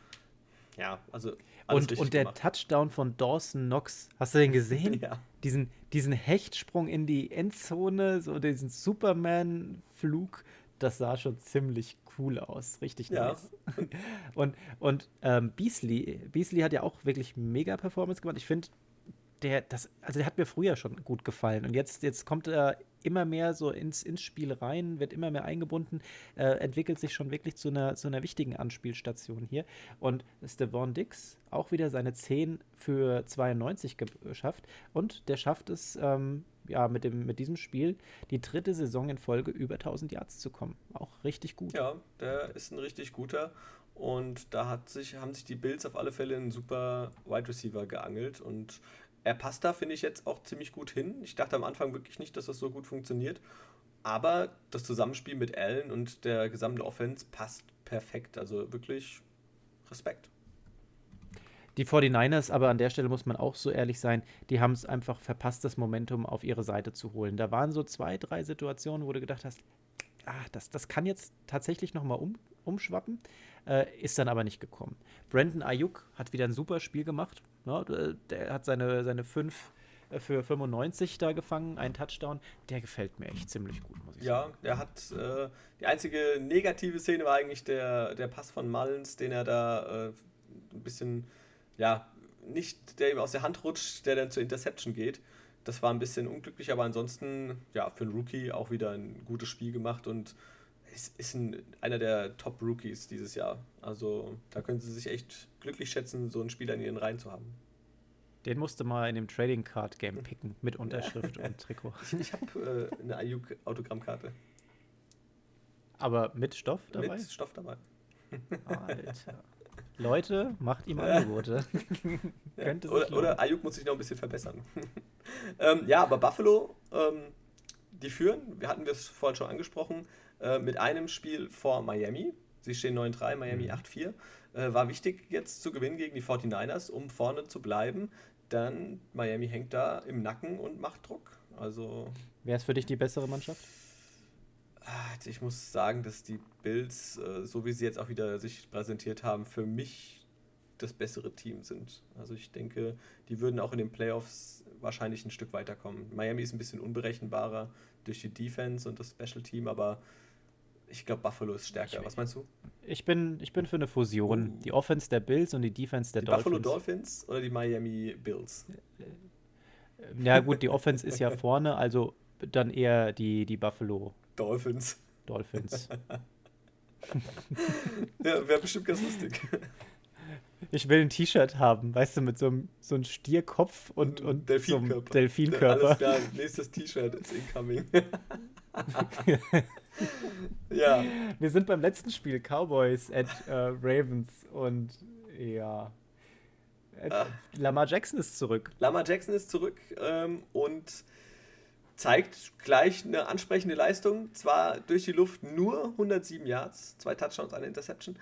Ja, also. Und, und der gemacht. Touchdown von Dawson Knox, hast du den gesehen? [laughs] ja. Diesen, diesen Hechtsprung in die Endzone, so diesen Superman-Flug, das sah schon ziemlich cool aus. Richtig nice. Ja. [laughs] Und, und ähm, Beasley, Beasley hat ja auch wirklich mega Performance gemacht. Ich finde, der, das, also der hat mir früher schon gut gefallen. Und jetzt, jetzt kommt er immer mehr so ins, ins Spiel rein, wird immer mehr eingebunden, äh, entwickelt sich schon wirklich zu einer, zu einer wichtigen Anspielstation hier. Und Stevon Dix auch wieder seine 10 für 92 geschafft. Und der schafft es, ähm, ja, mit, dem, mit diesem Spiel die dritte Saison in Folge über 1000 Yards zu kommen. Auch richtig gut. Ja, der ist ein richtig guter. Und da hat sich, haben sich die Bills auf alle Fälle einen super Wide Receiver geangelt. Und er passt da, finde ich, jetzt auch ziemlich gut hin. Ich dachte am Anfang wirklich nicht, dass das so gut funktioniert. Aber das Zusammenspiel mit Allen und der gesamte Offense passt perfekt. Also wirklich Respekt. Die 49ers, aber an der Stelle muss man auch so ehrlich sein, die haben es einfach verpasst, das Momentum auf ihre Seite zu holen. Da waren so zwei, drei Situationen, wo du gedacht hast, ach, das, das kann jetzt tatsächlich nochmal um, umschwappen, äh, ist dann aber nicht gekommen. Brandon Ayuk hat wieder ein super Spiel gemacht. Ja, der hat seine, seine fünf äh, für 95 da gefangen, einen Touchdown. Der gefällt mir echt ziemlich gut, muss ich ja, sagen. Ja, der hat äh, die einzige negative Szene war eigentlich der, der Pass von Mullins, den er da äh, ein bisschen, ja, nicht der ihm aus der Hand rutscht, der dann zur Interception geht. Das war ein bisschen unglücklich, aber ansonsten, ja, für einen Rookie auch wieder ein gutes Spiel gemacht und ist, ist ein, einer der Top-Rookies dieses Jahr. Also da können sie sich echt glücklich schätzen, so einen Spieler in ihren Reihen zu haben. Den musste mal in dem Trading Card Game [laughs] picken mit Unterschrift und Trikot. [laughs] Ich, ich habe äh, eine Ayuk Autogrammkarte. Aber mit Stoff dabei? Mit Stoff dabei. Alter. Leute, macht ihm [laughs] Angebote. ja. oder, oder Ayuk muss sich noch ein bisschen verbessern. ähm, ja, aber Buffalo, ähm, die führen, wir hatten es vorhin schon angesprochen, äh, mit einem Spiel vor Miami. Sie stehen 9-3, Miami mhm. 8-4. Äh, war wichtig jetzt zu gewinnen gegen die 49ers, um vorne zu bleiben. Dann Miami hängt da im Nacken und macht Druck. Also. Wer ist für dich die bessere Mannschaft? Ah, ich muss sagen, dass die Bills, äh, so wie sie jetzt auch wieder sich präsentiert haben, für mich das bessere Team sind. Also ich denke, die würden auch in den Playoffs wahrscheinlich ein Stück weiterkommen. Miami ist ein bisschen unberechenbarer durch die Defense und das Special Team, aber ich glaube, Buffalo ist stärker. Ich, Was meinst du? Ich bin, ich bin für eine Fusion. Uh. Die Offense der Bills und die Defense der die Dolphins. Buffalo Dolphins oder die Miami Bills? Ja, gut, die Offense ist ja [laughs] vorne, also dann eher die, die Buffalo Dolphins. Dolphins. [laughs] ja, wäre bestimmt ganz lustig. Ich will ein T-Shirt haben, weißt du, mit so einem, so einem Stierkopf und, und Delfinkörper. So Delfinkörper. Alles klar, nächstes T-Shirt ist incoming. [laughs] [laughs] ja. Wir sind beim letzten Spiel, Cowboys at äh, Ravens. Und ja. Äh, Lamar Jackson ist zurück. Lamar Jackson ist zurück ähm, und zeigt gleich eine ansprechende Leistung. Zwar durch die Luft nur 107 Yards, zwei Touchdowns, eine Interception,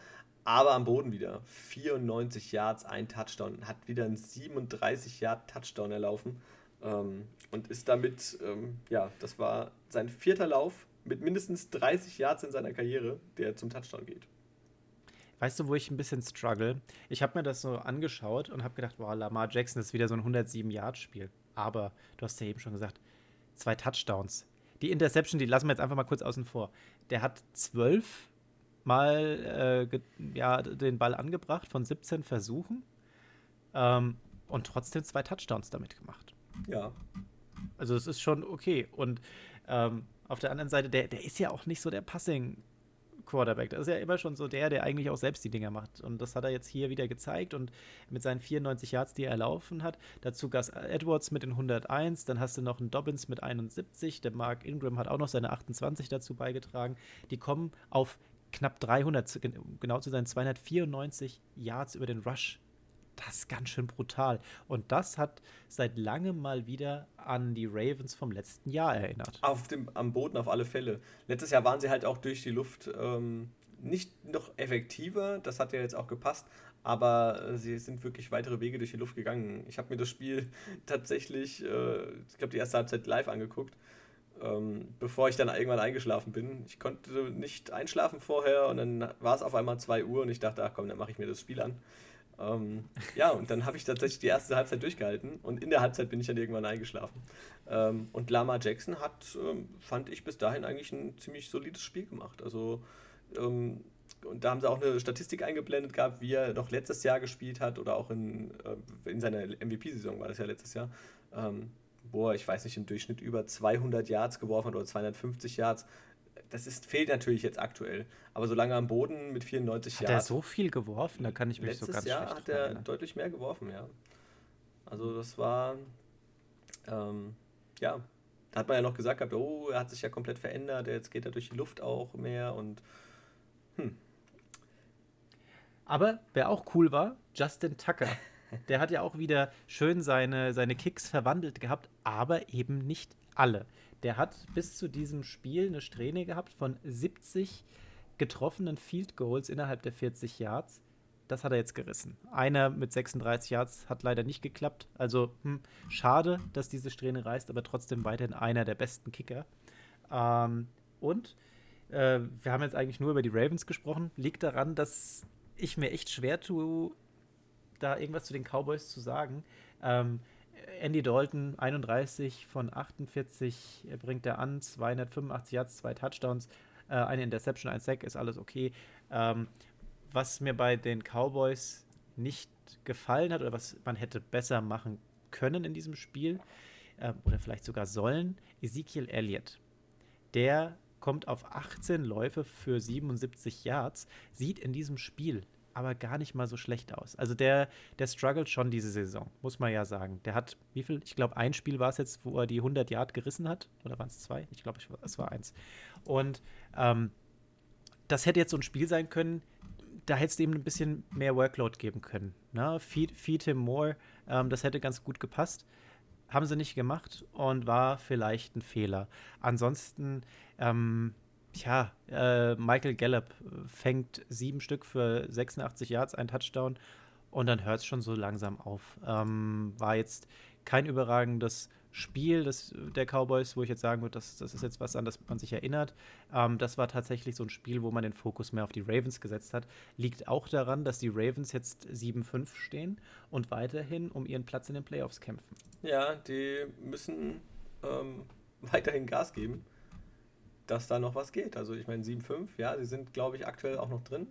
aber am Boden wieder 94 Yards, ein Touchdown. Hat wieder einen 37 Yard Touchdown erlaufen ähm, und ist damit, ähm, ja, das war sein vierter Lauf mit mindestens 30 Yards in seiner Karriere, der zum Touchdown geht. Weißt du, wo ich ein bisschen struggle? Ich habe mir das so angeschaut und habe gedacht, wow, Lamar Jackson ist wieder so ein 107-Yard-Spiel. Aber du hast ja eben schon gesagt, zwei Touchdowns. Die Interception, die lassen wir jetzt einfach mal kurz außen vor. Der hat zwölf Mal äh, ja, den Ball angebracht von 17 Versuchen ähm, und trotzdem zwei Touchdowns damit gemacht. Ja. Also es ist schon okay. Und ähm, auf der anderen Seite, der, der ist ja auch nicht so der Passing Quarterback. Das ist ja immer schon so der, der eigentlich auch selbst die Dinger macht. Und das hat er jetzt hier wieder gezeigt. Und mit seinen 94 Yards, die er erlaufen hat, dazu Gus Edwards mit den 101, dann hast du noch einen Dobbins mit 71, der Mark Ingram hat auch noch seine 28 dazu beigetragen. Die kommen auf knapp 300, genau zu sein, 294 Yards über den Rush das ist ganz schön brutal. Und das hat seit langem mal wieder an die Ravens vom letzten Jahr erinnert. Auf dem, am Boden auf alle Fälle. Letztes Jahr waren sie halt auch durch die Luft ähm, nicht noch effektiver. Das hat ja jetzt auch gepasst. Aber äh, sie sind wirklich weitere Wege durch die Luft gegangen. Ich habe mir das Spiel [laughs] tatsächlich, äh, ich glaube, die erste Halbzeit live angeguckt. Ähm, bevor ich dann irgendwann eingeschlafen bin. Ich konnte nicht einschlafen vorher und dann war es auf einmal 2 Uhr und ich dachte, ach komm, dann mache ich mir das Spiel an. Ähm, ja, und dann habe ich tatsächlich die erste Halbzeit durchgehalten und in der Halbzeit bin ich dann irgendwann eingeschlafen. Ähm, und Lama Jackson hat, ähm, fand ich bis dahin eigentlich ein ziemlich solides Spiel gemacht. Also, ähm, und da haben sie auch eine Statistik eingeblendet gehabt, wie er noch letztes Jahr gespielt hat oder auch in, äh, in seiner MVP-Saison war das ja letztes Jahr. Ähm, wo er, ich weiß nicht, im Durchschnitt über 200 Yards geworfen hat oder 250 Yards das ist, fehlt natürlich jetzt aktuell. Aber solange am Boden mit 94 Jahren. Hat er so viel geworfen? Da kann ich mich so ganz Jahr schlecht hat er erinnern. deutlich mehr geworfen, ja. Also das war, ähm, ja, da hat man ja noch gesagt gehabt, oh, er hat sich ja komplett verändert, jetzt geht er durch die Luft auch mehr und hm. Aber wer auch cool war, Justin Tucker. [laughs] Der hat ja auch wieder schön seine, seine Kicks verwandelt gehabt, aber eben nicht alle. Der hat bis zu diesem Spiel eine Strähne gehabt von 70 getroffenen Field Goals innerhalb der 40 Yards. Das hat er jetzt gerissen. Einer mit 36 Yards hat leider nicht geklappt. Also hm, schade, dass diese Strähne reißt, aber trotzdem weiterhin einer der besten Kicker. Ähm, und äh, wir haben jetzt eigentlich nur über die Ravens gesprochen. Liegt daran, dass ich mir echt schwer tue, da irgendwas zu den Cowboys zu sagen. Ähm, Andy Dalton, 31 von 48, bringt er an, 285 Yards, zwei Touchdowns, äh, eine Interception, ein Sack, ist alles okay. Ähm, was mir bei den Cowboys nicht gefallen hat oder was man hätte besser machen können in diesem Spiel äh, oder vielleicht sogar sollen, Ezekiel Elliott. Der kommt auf 18 Läufe für 77 Yards, sieht in diesem Spiel aber gar nicht mal so schlecht aus. Also der, der struggelt schon diese Saison, muss man ja sagen. Der hat, wie viel? Ich glaube, ein Spiel war es jetzt, wo er die 100 Yard gerissen hat. Oder waren es zwei? Ich glaube, es war eins. Und ähm, das hätte jetzt so ein Spiel sein können, da hätte es ihm ein bisschen mehr Workload geben können. Ne? Feed, feed him more, ähm, das hätte ganz gut gepasst. Haben sie nicht gemacht und war vielleicht ein Fehler. Ansonsten, ähm, Tja, äh, Michael Gallup äh, fängt sieben Stück für 86 Yards, ein Touchdown und dann hört es schon so langsam auf. Ähm, war jetzt kein überragendes Spiel des, der Cowboys, wo ich jetzt sagen würde, das, das ist jetzt was, an das man sich erinnert. Ähm, das war tatsächlich so ein Spiel, wo man den Fokus mehr auf die Ravens gesetzt hat. Liegt auch daran, dass die Ravens jetzt 7-5 stehen und weiterhin um ihren Platz in den Playoffs kämpfen. Ja, die müssen ähm, weiterhin Gas geben dass da noch was geht. Also ich meine 7,5, ja, sie sind, glaube ich, aktuell auch noch drin.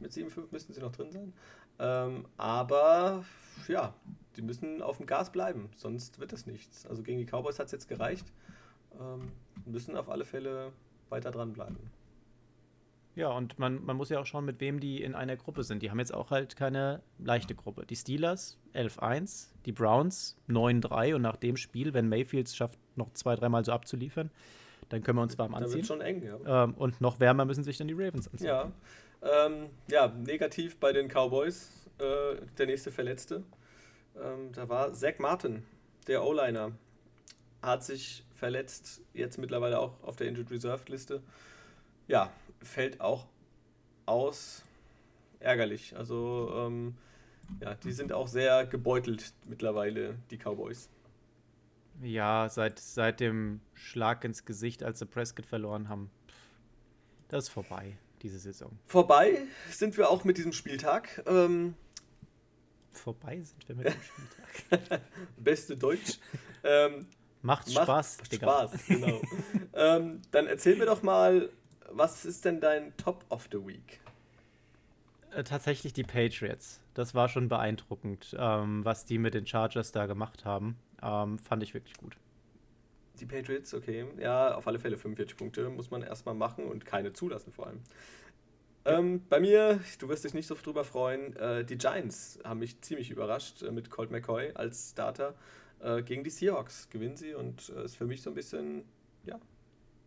Mit 7,5 müssten sie noch drin sein. Ähm, aber ja, die müssen auf dem Gas bleiben, sonst wird es nichts. Also gegen die Cowboys hat es jetzt gereicht. Ähm, müssen auf alle Fälle weiter dranbleiben. Ja, und man, man muss ja auch schauen, mit wem die in einer Gruppe sind. Die haben jetzt auch halt keine leichte Gruppe. Die Steelers 11-1, die Browns 9-3 und nach dem Spiel, wenn Mayfield es schafft, noch zwei, dreimal so abzuliefern, Dann können wir uns warm Da wird anziehen. schon eng, ja. Ähm, und noch wärmer müssen sich dann die Ravens anziehen. Ja, ähm, ja negativ bei den Cowboys, äh, der nächste Verletzte. Ähm, da war Zach Martin, der O-Liner, hat sich verletzt, jetzt mittlerweile auch auf der Injured Reserved Liste. Ja, fällt auch aus. Ärgerlich. Also, ähm, ja, die sind auch sehr gebeutelt mittlerweile, die Cowboys. Ja, seit, seit dem Schlag ins Gesicht, als sie Prescott verloren haben. Das ist vorbei, diese Saison. Vorbei sind wir auch mit diesem Spieltag. Ähm, Vorbei sind wir mit dem Spieltag. [laughs] beste Deutsch. ähm, Macht Macht Spaß, Digga. Spaß, genau. ähm, dann erzähl mir doch mal, was ist denn dein Top of the Week? Äh, Tatsächlich die Patriots. Das war schon beeindruckend, ähm, was die mit den Chargers da gemacht haben. Ähm, fand ich wirklich gut. Die Patriots, okay. Ja, auf alle Fälle 45 Punkte muss man erstmal machen und keine zulassen vor allem. Ähm, bei mir, du wirst dich nicht so drüber freuen, äh, die Giants haben mich ziemlich überrascht äh, mit Colt McCoy als Starter äh, gegen die Seahawks. Gewinnen sie und äh, ist für mich so ein bisschen, ja,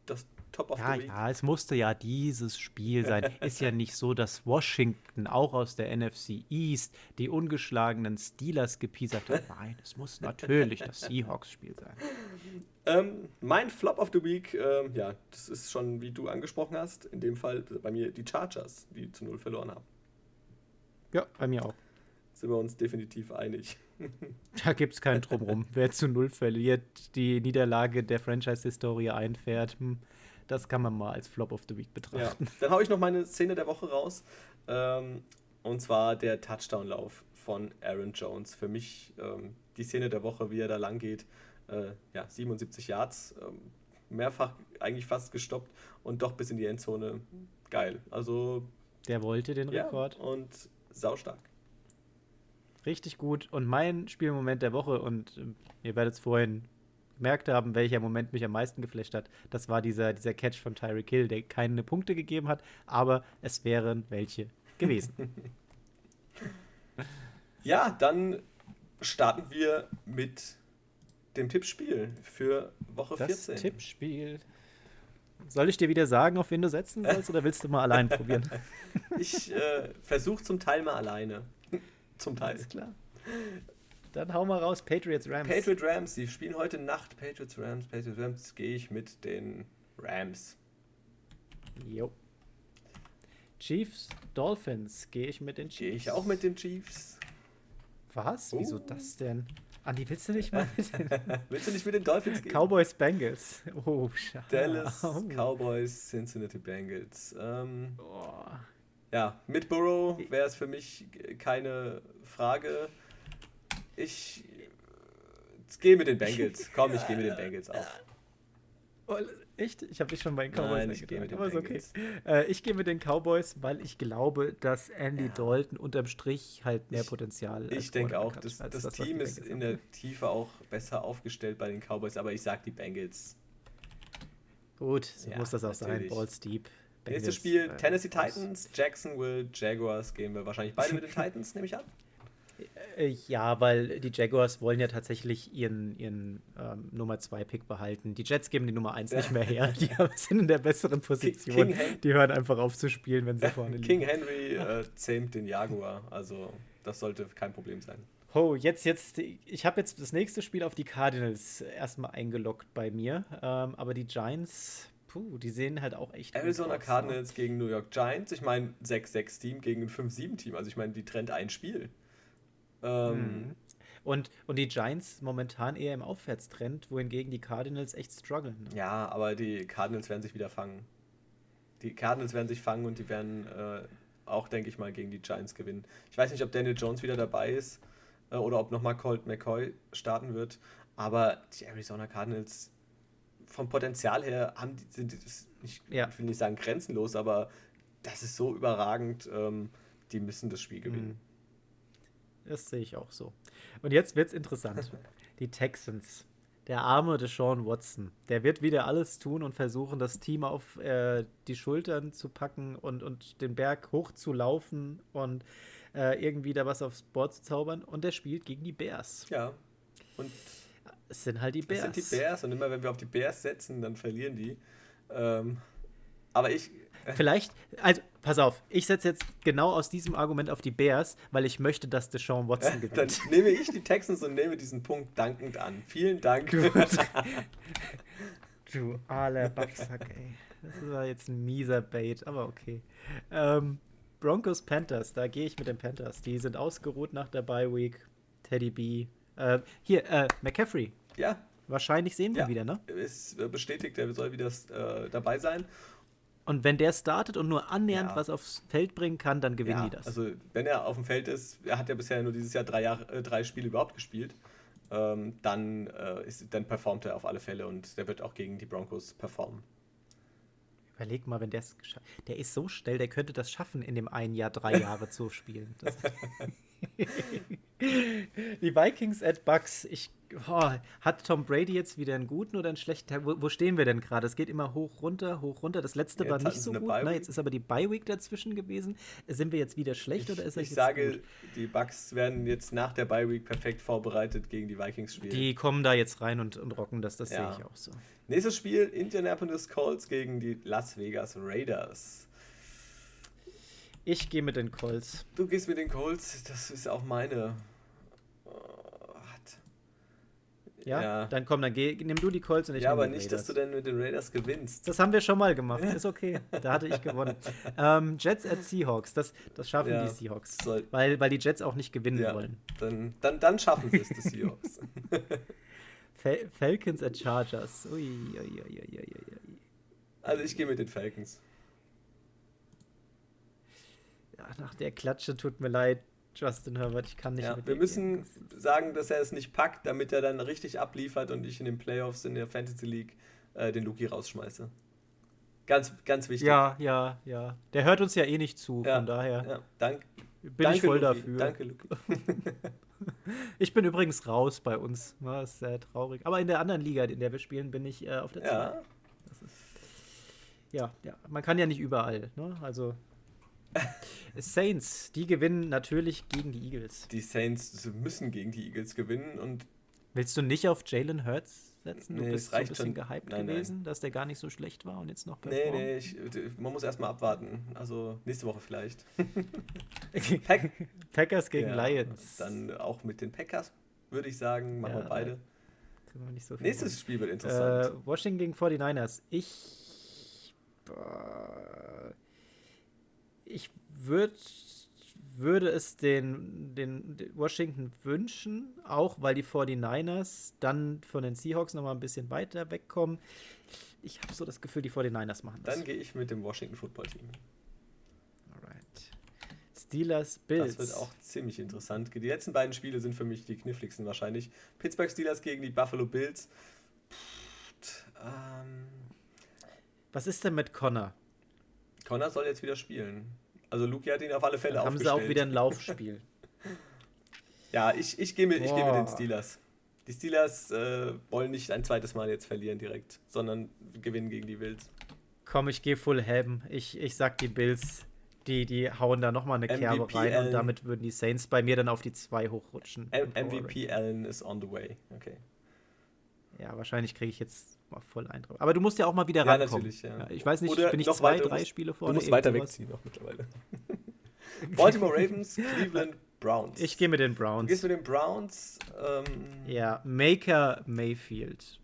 das Top of Ja, the Week. ja, es musste ja dieses Spiel sein. [laughs] Ist ja nicht so, dass Washington auch aus der NFC East die ungeschlagenen Steelers gepiesert hat. [laughs] Nein, es muss natürlich das Seahawks-Spiel sein. Ähm, mein Flop of the Week, ähm, ja, das ist schon, wie du angesprochen hast, in dem Fall bei mir die Chargers, die zu null verloren haben. Ja, bei mir auch. Sind wir uns definitiv einig. [laughs] Da gibt es keinen Drumrum. Wer zu null verliert, die Niederlage der Franchise-Historie einfährt, hm, das kann man mal als Flop of the Week Ja. betrachten. Dann hau ich noch meine Szene der Woche raus. Ähm, und zwar der Touchdown-Lauf von Aaron Jones. Für mich ähm, die Szene der Woche, wie er da lang geht. Äh, ja, 77 Yards, ähm, mehrfach eigentlich fast gestoppt und doch bis in die Endzone. Geil. Also, Der wollte den ja, Rekord. und saustark. Richtig gut. Und mein Spielmoment der Woche, und ähm, ihr werdet es vorhin gemerkt haben, welcher Moment mich am meisten geflasht hat, das war dieser, dieser Catch von Tyreek Hill, der keine Punkte gegeben hat, aber es wären welche gewesen. [laughs] Ja, dann starten wir mit dem Tippspiel für Woche Das 14. Tippspiel. Soll ich dir wieder sagen, auf wen du setzen sollst, oder willst du mal allein [laughs] probieren? Ich äh, versuche zum Teil mal alleine. [laughs] zum Teil. Alles klar. Dann hau mal raus, Patriots Rams. Patriot Rams, die spielen heute Nacht Patriots Rams. Patriots Rams gehe ich mit den Rams. Jo. Chiefs Dolphins gehe ich mit den Chiefs. Gehe ich auch mit den Chiefs. Was? Wieso Oh. das denn? Andi, willst du nicht mal mit den [laughs] Willst du nicht mit den Dolphins gehen? Cowboys Bengals? Oh, schade. Dallas Oh. Cowboys, Cincinnati Bengals. Ähm, Oh. ja, mit Burrow wäre es für mich keine Frage. Ich äh, gehe mit den Bengals. Komm, ich gehe mit den Bengals auf. Echt? Ich habe dich schon bei den Cowboys Nein, ich gehe mit den aber okay. Äh, ich gehe mit den Cowboys, weil ich glaube, dass Andy Ja. Dalton unterm Strich halt mehr Potenzial als Ich denke auch, das, hat, das, was Team ist in der Tiefe auch besser aufgestellt bei den Cowboys, aber ich sag die Bengals. Gut, so Ja, muss das auch sein. natürlich. Balls deep. Nächstes Bengals, Spiel äh, Tennessee. Titans, Jacksonville, Jaguars gehen wir wahrscheinlich beide mit den [laughs] Titans, nehme ich an. Äh, Ja, weil die Jaguars wollen ja tatsächlich ihren, ihren ähm, Nummer 2 Pick behalten. Die Jets geben die Nummer 1 nicht mehr her. Die [laughs] sind in der besseren Position. King die hören einfach auf zu spielen, wenn sie vorne liegen. King Henry äh, zähmt den Jaguar, also das sollte kein Problem sein. Oh, jetzt, jetzt, ich habe jetzt das nächste Spiel auf die Cardinals erstmal eingeloggt bei mir. Ähm, aber die Giants, puh, die sehen halt auch echt. gut Arizona aus, ne? Cardinals gegen New York Giants, ich meine 6-6-Team gegen ein 5-7-Team, also ich meine, die trennt ein Spiel. Ähm, Mhm. Und, und die Giants momentan eher im Aufwärtstrend, wohingegen die Cardinals echt strugglen. Ne? Ja, aber die Cardinals werden sich wieder fangen. Die Cardinals werden sich fangen und die werden äh, auch, denke ich mal, gegen die Giants gewinnen. Ich weiß nicht, ob Daniel Jones wieder dabei ist äh, oder ob nochmal Colt McCoy starten wird, aber die Arizona Cardinals vom Potenzial her haben die, sind nicht, Ja. ich will nicht sagen grenzenlos, aber das ist so überragend, ähm, die müssen das Spiel gewinnen. Das sehe ich auch so. Und jetzt wird's interessant. [laughs] Die Texans. Der arme Deshaun Watson. Der wird wieder alles tun und versuchen, das Team auf äh, die Schultern zu packen und, und den Berg hoch zu laufen und äh, irgendwie da was aufs Board zu zaubern. Und der spielt gegen die Bears. Ja. Und Es sind halt die Bears. Es sind die Bears und immer wenn wir auf die Bears setzen, dann verlieren die. Ähm, aber ich. Vielleicht, also pass auf, ich setze jetzt genau aus diesem Argument auf die Bears, weil ich möchte, dass Deshaun Watson gewinnt. Dann nehme ich die Texans und nehme diesen Punkt dankend an. Vielen Dank. Du, [laughs] du aller Backsack, ey. Das war jetzt ein mieser Bait, aber okay. Ähm, Broncos Panthers, da gehe ich mit den Panthers. Die sind ausgeruht nach der Bye Week. Teddy B. Äh, hier, äh, McCaffrey. Ja. Wahrscheinlich sehen wir ja. wieder, ne? Ist bestätigt, der soll wieder äh, dabei sein. Und wenn der startet und nur annähernd Ja. was aufs Feld bringen kann, dann gewinnen Ja, die das. Also wenn er auf dem Feld ist, er hat ja bisher nur dieses Jahr drei, Jahre, äh, drei Spiele überhaupt gespielt, ähm, dann, äh, ist, dann performt er auf alle Fälle und der wird auch gegen die Broncos performen. Überleg mal, wenn der es geschafft Der ist so schnell, der könnte das schaffen, in dem einen Jahr drei Jahre zu spielen. [laughs] Die Vikings at Bucks. Ich, oh, hat Tom Brady jetzt wieder einen guten oder einen schlechten Tag? Wo, wo stehen wir denn gerade? Es geht immer hoch, runter, hoch, runter. Das letzte Jetzt war nicht so gut. Na, jetzt ist aber die Bye Week dazwischen gewesen. Sind wir jetzt wieder schlecht oder ist das ich sage, gut? die Bucks werden jetzt nach der Bye Week perfekt vorbereitet gegen die Vikings spielen. Die kommen da jetzt rein und, und rocken das, das Ja. sehe ich auch so. Nächstes Spiel: Indianapolis Colts gegen die Las Vegas Raiders. Ich gehe mit den Colts. Du gehst mit den Colts, das ist auch meine. Oh, Ja? Ja. Dann komm, dann geh, nimm du die Colts und ich ja, aber nicht, dass du denn mit den Raiders gewinnst. Das haben wir schon mal gemacht. Ist okay. Da hatte ich gewonnen. [laughs] Ähm, Jets at Seahawks. Das, das schaffen Ja. die Seahawks. Soll- Weil, weil die Jets auch nicht gewinnen Ja, wollen. dann, dann, dann schaffen sie es, die Seahawks. [laughs] [laughs] Fal Falcons at Chargers. Ui, ui, ui. Also ich gehe mit den Falcons. Nach der Klatsche tut mir leid, Justin Herbert. Ich kann nicht Ja, mit wir müssen gehen. Das- sagen, dass er es nicht packt, damit er dann richtig abliefert und ich in den Playoffs in der Fantasy League äh, den Luki rausschmeiße. Ganz, ganz wichtig. Ja, ja, ja. Der hört uns ja eh nicht zu. Ja, Von daher Ja, dank, bin danke, ich voll Luki. dafür. Danke, Luki. [laughs] Ich bin übrigens raus bei uns. Ja, ist sehr traurig. Aber in der anderen Liga, in der wir spielen, bin ich äh, auf der Zahl. Ja, Ja, ja, man kann ja nicht überall. Ne? Also Saints, die gewinnen natürlich gegen die Eagles. die Saints müssen gegen die Eagles gewinnen und Willst du nicht auf Jalen Hurts setzen? Du Nee, bist so ein bisschen schon. gehypt Nein, gewesen, dass der gar nicht so schlecht war und jetzt noch nee, performt. nee, ich, man muss erstmal abwarten. Also nächste Woche vielleicht. [laughs] Pack Packers gegen Ja, Lions. Dann auch mit den Packers, würde ich sagen. Machen Ja, wir beide. Können wir nicht so viel Nächstes Spiel wird interessant. Äh, Washington gegen 49ers. Ich. boah, Ich würd, würde es den, den, den Washington wünschen, auch weil die 49ers dann von den Seahawks nochmal ein bisschen weiter wegkommen. Ich habe so das Gefühl, die 49ers machen das. Dann gehe ich mit dem Washington Football Team. Alright. Steelers, Bills. Das wird auch ziemlich interessant. Die letzten beiden Spiele sind für mich die kniffligsten wahrscheinlich. Pittsburgh Steelers gegen die Buffalo Bills. Pff, ähm, Was ist denn mit Connor? Connor soll jetzt wieder spielen. Also Luki hat ihn auf alle Fälle Dann haben sie aufgestellt. auch wieder ein Laufspiel. [laughs] Ja, ich, ich gehe mit, ich gehe mit den. Steelers. Die Steelers äh, wollen nicht ein zweites Mal jetzt verlieren direkt, sondern gewinnen gegen die Bills. Komm, ich gehe full ham. Ich, ich sag die Bills, die, die hauen da nochmal eine Kerbe MVP rein Allen. und damit würden die Saints bei mir dann auf die 2 hochrutschen. M MVP Allen is on the way. Okay. Ja, wahrscheinlich kriege ich jetzt mal voll Eindruck. Aber du musst ja auch mal wieder Ja, rankommen. natürlich, ja. ich weiß nicht, Oder bin ich zwei, du drei musst- Spiele Du vorne? musst weiter sowas? wegziehen noch mittlerweile. [laughs] Baltimore Ravens, [laughs] Cleveland Browns. Ich gehe mit den Du Browns. gehst mit den Browns. Ähm, Ja, Maker Mayfield.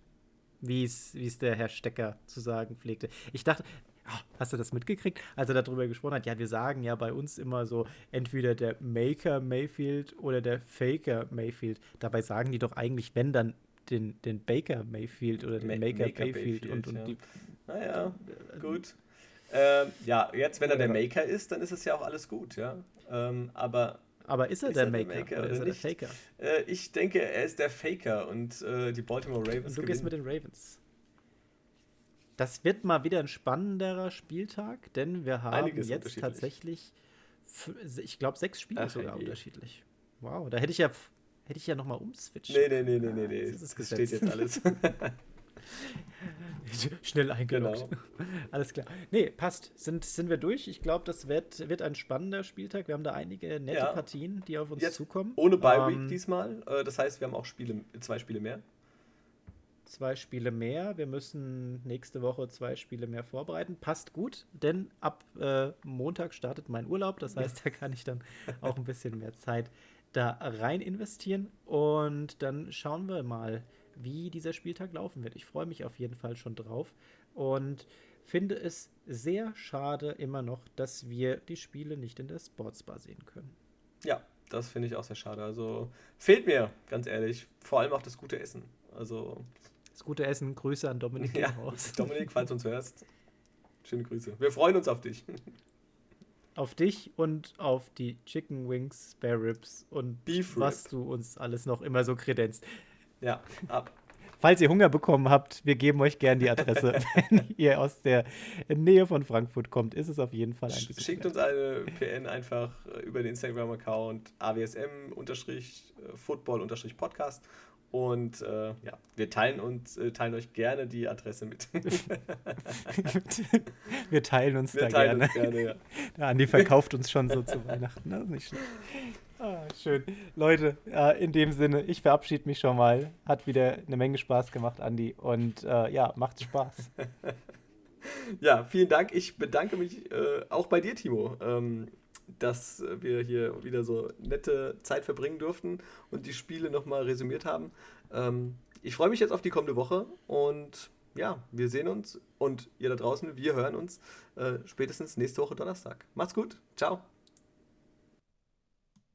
Wie es wie es der Herr Stecker zu sagen pflegte. Ich dachte, ah, hast du das mitgekriegt, als er darüber gesprochen hat? Ja, wir sagen ja bei uns immer so, entweder der Maker Mayfield oder der Faker Mayfield. Dabei sagen die doch eigentlich, wenn dann den, den Baker Mayfield oder den Ma- Maker, Maker Mayfield und, Mayfield, und ja. die. Naja, gut. Ähm, ja, jetzt, wenn er der. Maker ist, dann ist es ja auch alles gut, ja. Ähm, aber Aber ist er Ist der er der Maker, Maker oder ist oder er nicht? der Faker? äh, ich denke, er ist der Faker und äh, die Baltimore Ravens Und du gehst mit den Ravens. Das wird mal wieder ein spannenderer Spieltag, denn wir haben Einiges jetzt tatsächlich, ich glaube, sechs Spiele Ach, sogar herrje. unterschiedlich. Wow, da hätte ich ja, hätte ich ja noch mal umswitchen. Nee, nee, nee, nee, nee, nee. es Das steht jetzt alles. [laughs] Schnell eingeloggt. Genau. Alles klar. Nee, passt. Sind, sind wir durch? Ich glaube, das wird, wird ein spannender Spieltag. Wir haben da einige nette Ja. Partien, die auf uns Jetzt zukommen. Ohne Bye Week Ähm, diesmal. Äh, das heißt, wir haben auch Spiele, zwei Spiele mehr. zwei Spiele mehr. Wir müssen nächste Woche zwei Spiele mehr vorbereiten. Passt gut, denn ab äh, Montag startet mein Urlaub. Das heißt, da kann ich dann auch ein bisschen mehr Zeit da rein investieren. Und dann schauen wir mal, wie dieser Spieltag laufen wird. Ich freue mich auf jeden Fall schon drauf und finde es sehr schade immer noch, dass wir die Spiele nicht in der Sportsbar sehen können. Ja, das finde ich auch sehr schade. Also fehlt mir, ganz ehrlich, vor allem auch das gute Essen. Also das gute Essen, Grüße an Dominik [laughs] ja, Dominik, falls du uns hörst, schöne Grüße. Wir freuen uns auf dich. [laughs] Auf dich und auf die Chicken Wings, Spare Ribs und Beef was du uns alles noch immer so kredenzt. Ja, ab. Falls ihr Hunger bekommen habt, wir geben euch gern die Adresse. [laughs] Wenn ihr aus der Nähe von Frankfurt kommt, ist es auf jeden Fall ein bisschen. Schickt uns eine PN einfach äh, über den Instagram-Account awsm-football-podcast und äh, ja, wir teilen uns, äh, teilen euch gerne die Adresse mit. [laughs] [laughs] wir teilen uns wir da teilen gerne. Uns gerne ja. Der [laughs] Andi verkauft uns schon so zu Weihnachten. Das ist nicht schlecht. Ah, schön. Leute, äh, in dem Sinne, ich verabschiede mich schon mal. Hat wieder eine Menge Spaß gemacht, Andi. Und äh, ja, macht Spaß. ja, vielen Dank. Ich bedanke mich äh, auch bei dir, Timo, ähm, dass wir hier wieder so nette Zeit verbringen durften und die Spiele nochmal resümiert haben. Ähm, ich freue mich jetzt auf die kommende Woche und ja, wir sehen uns und ihr da draußen, wir hören uns äh, spätestens nächste Woche Donnerstag. Macht's gut. Ciao.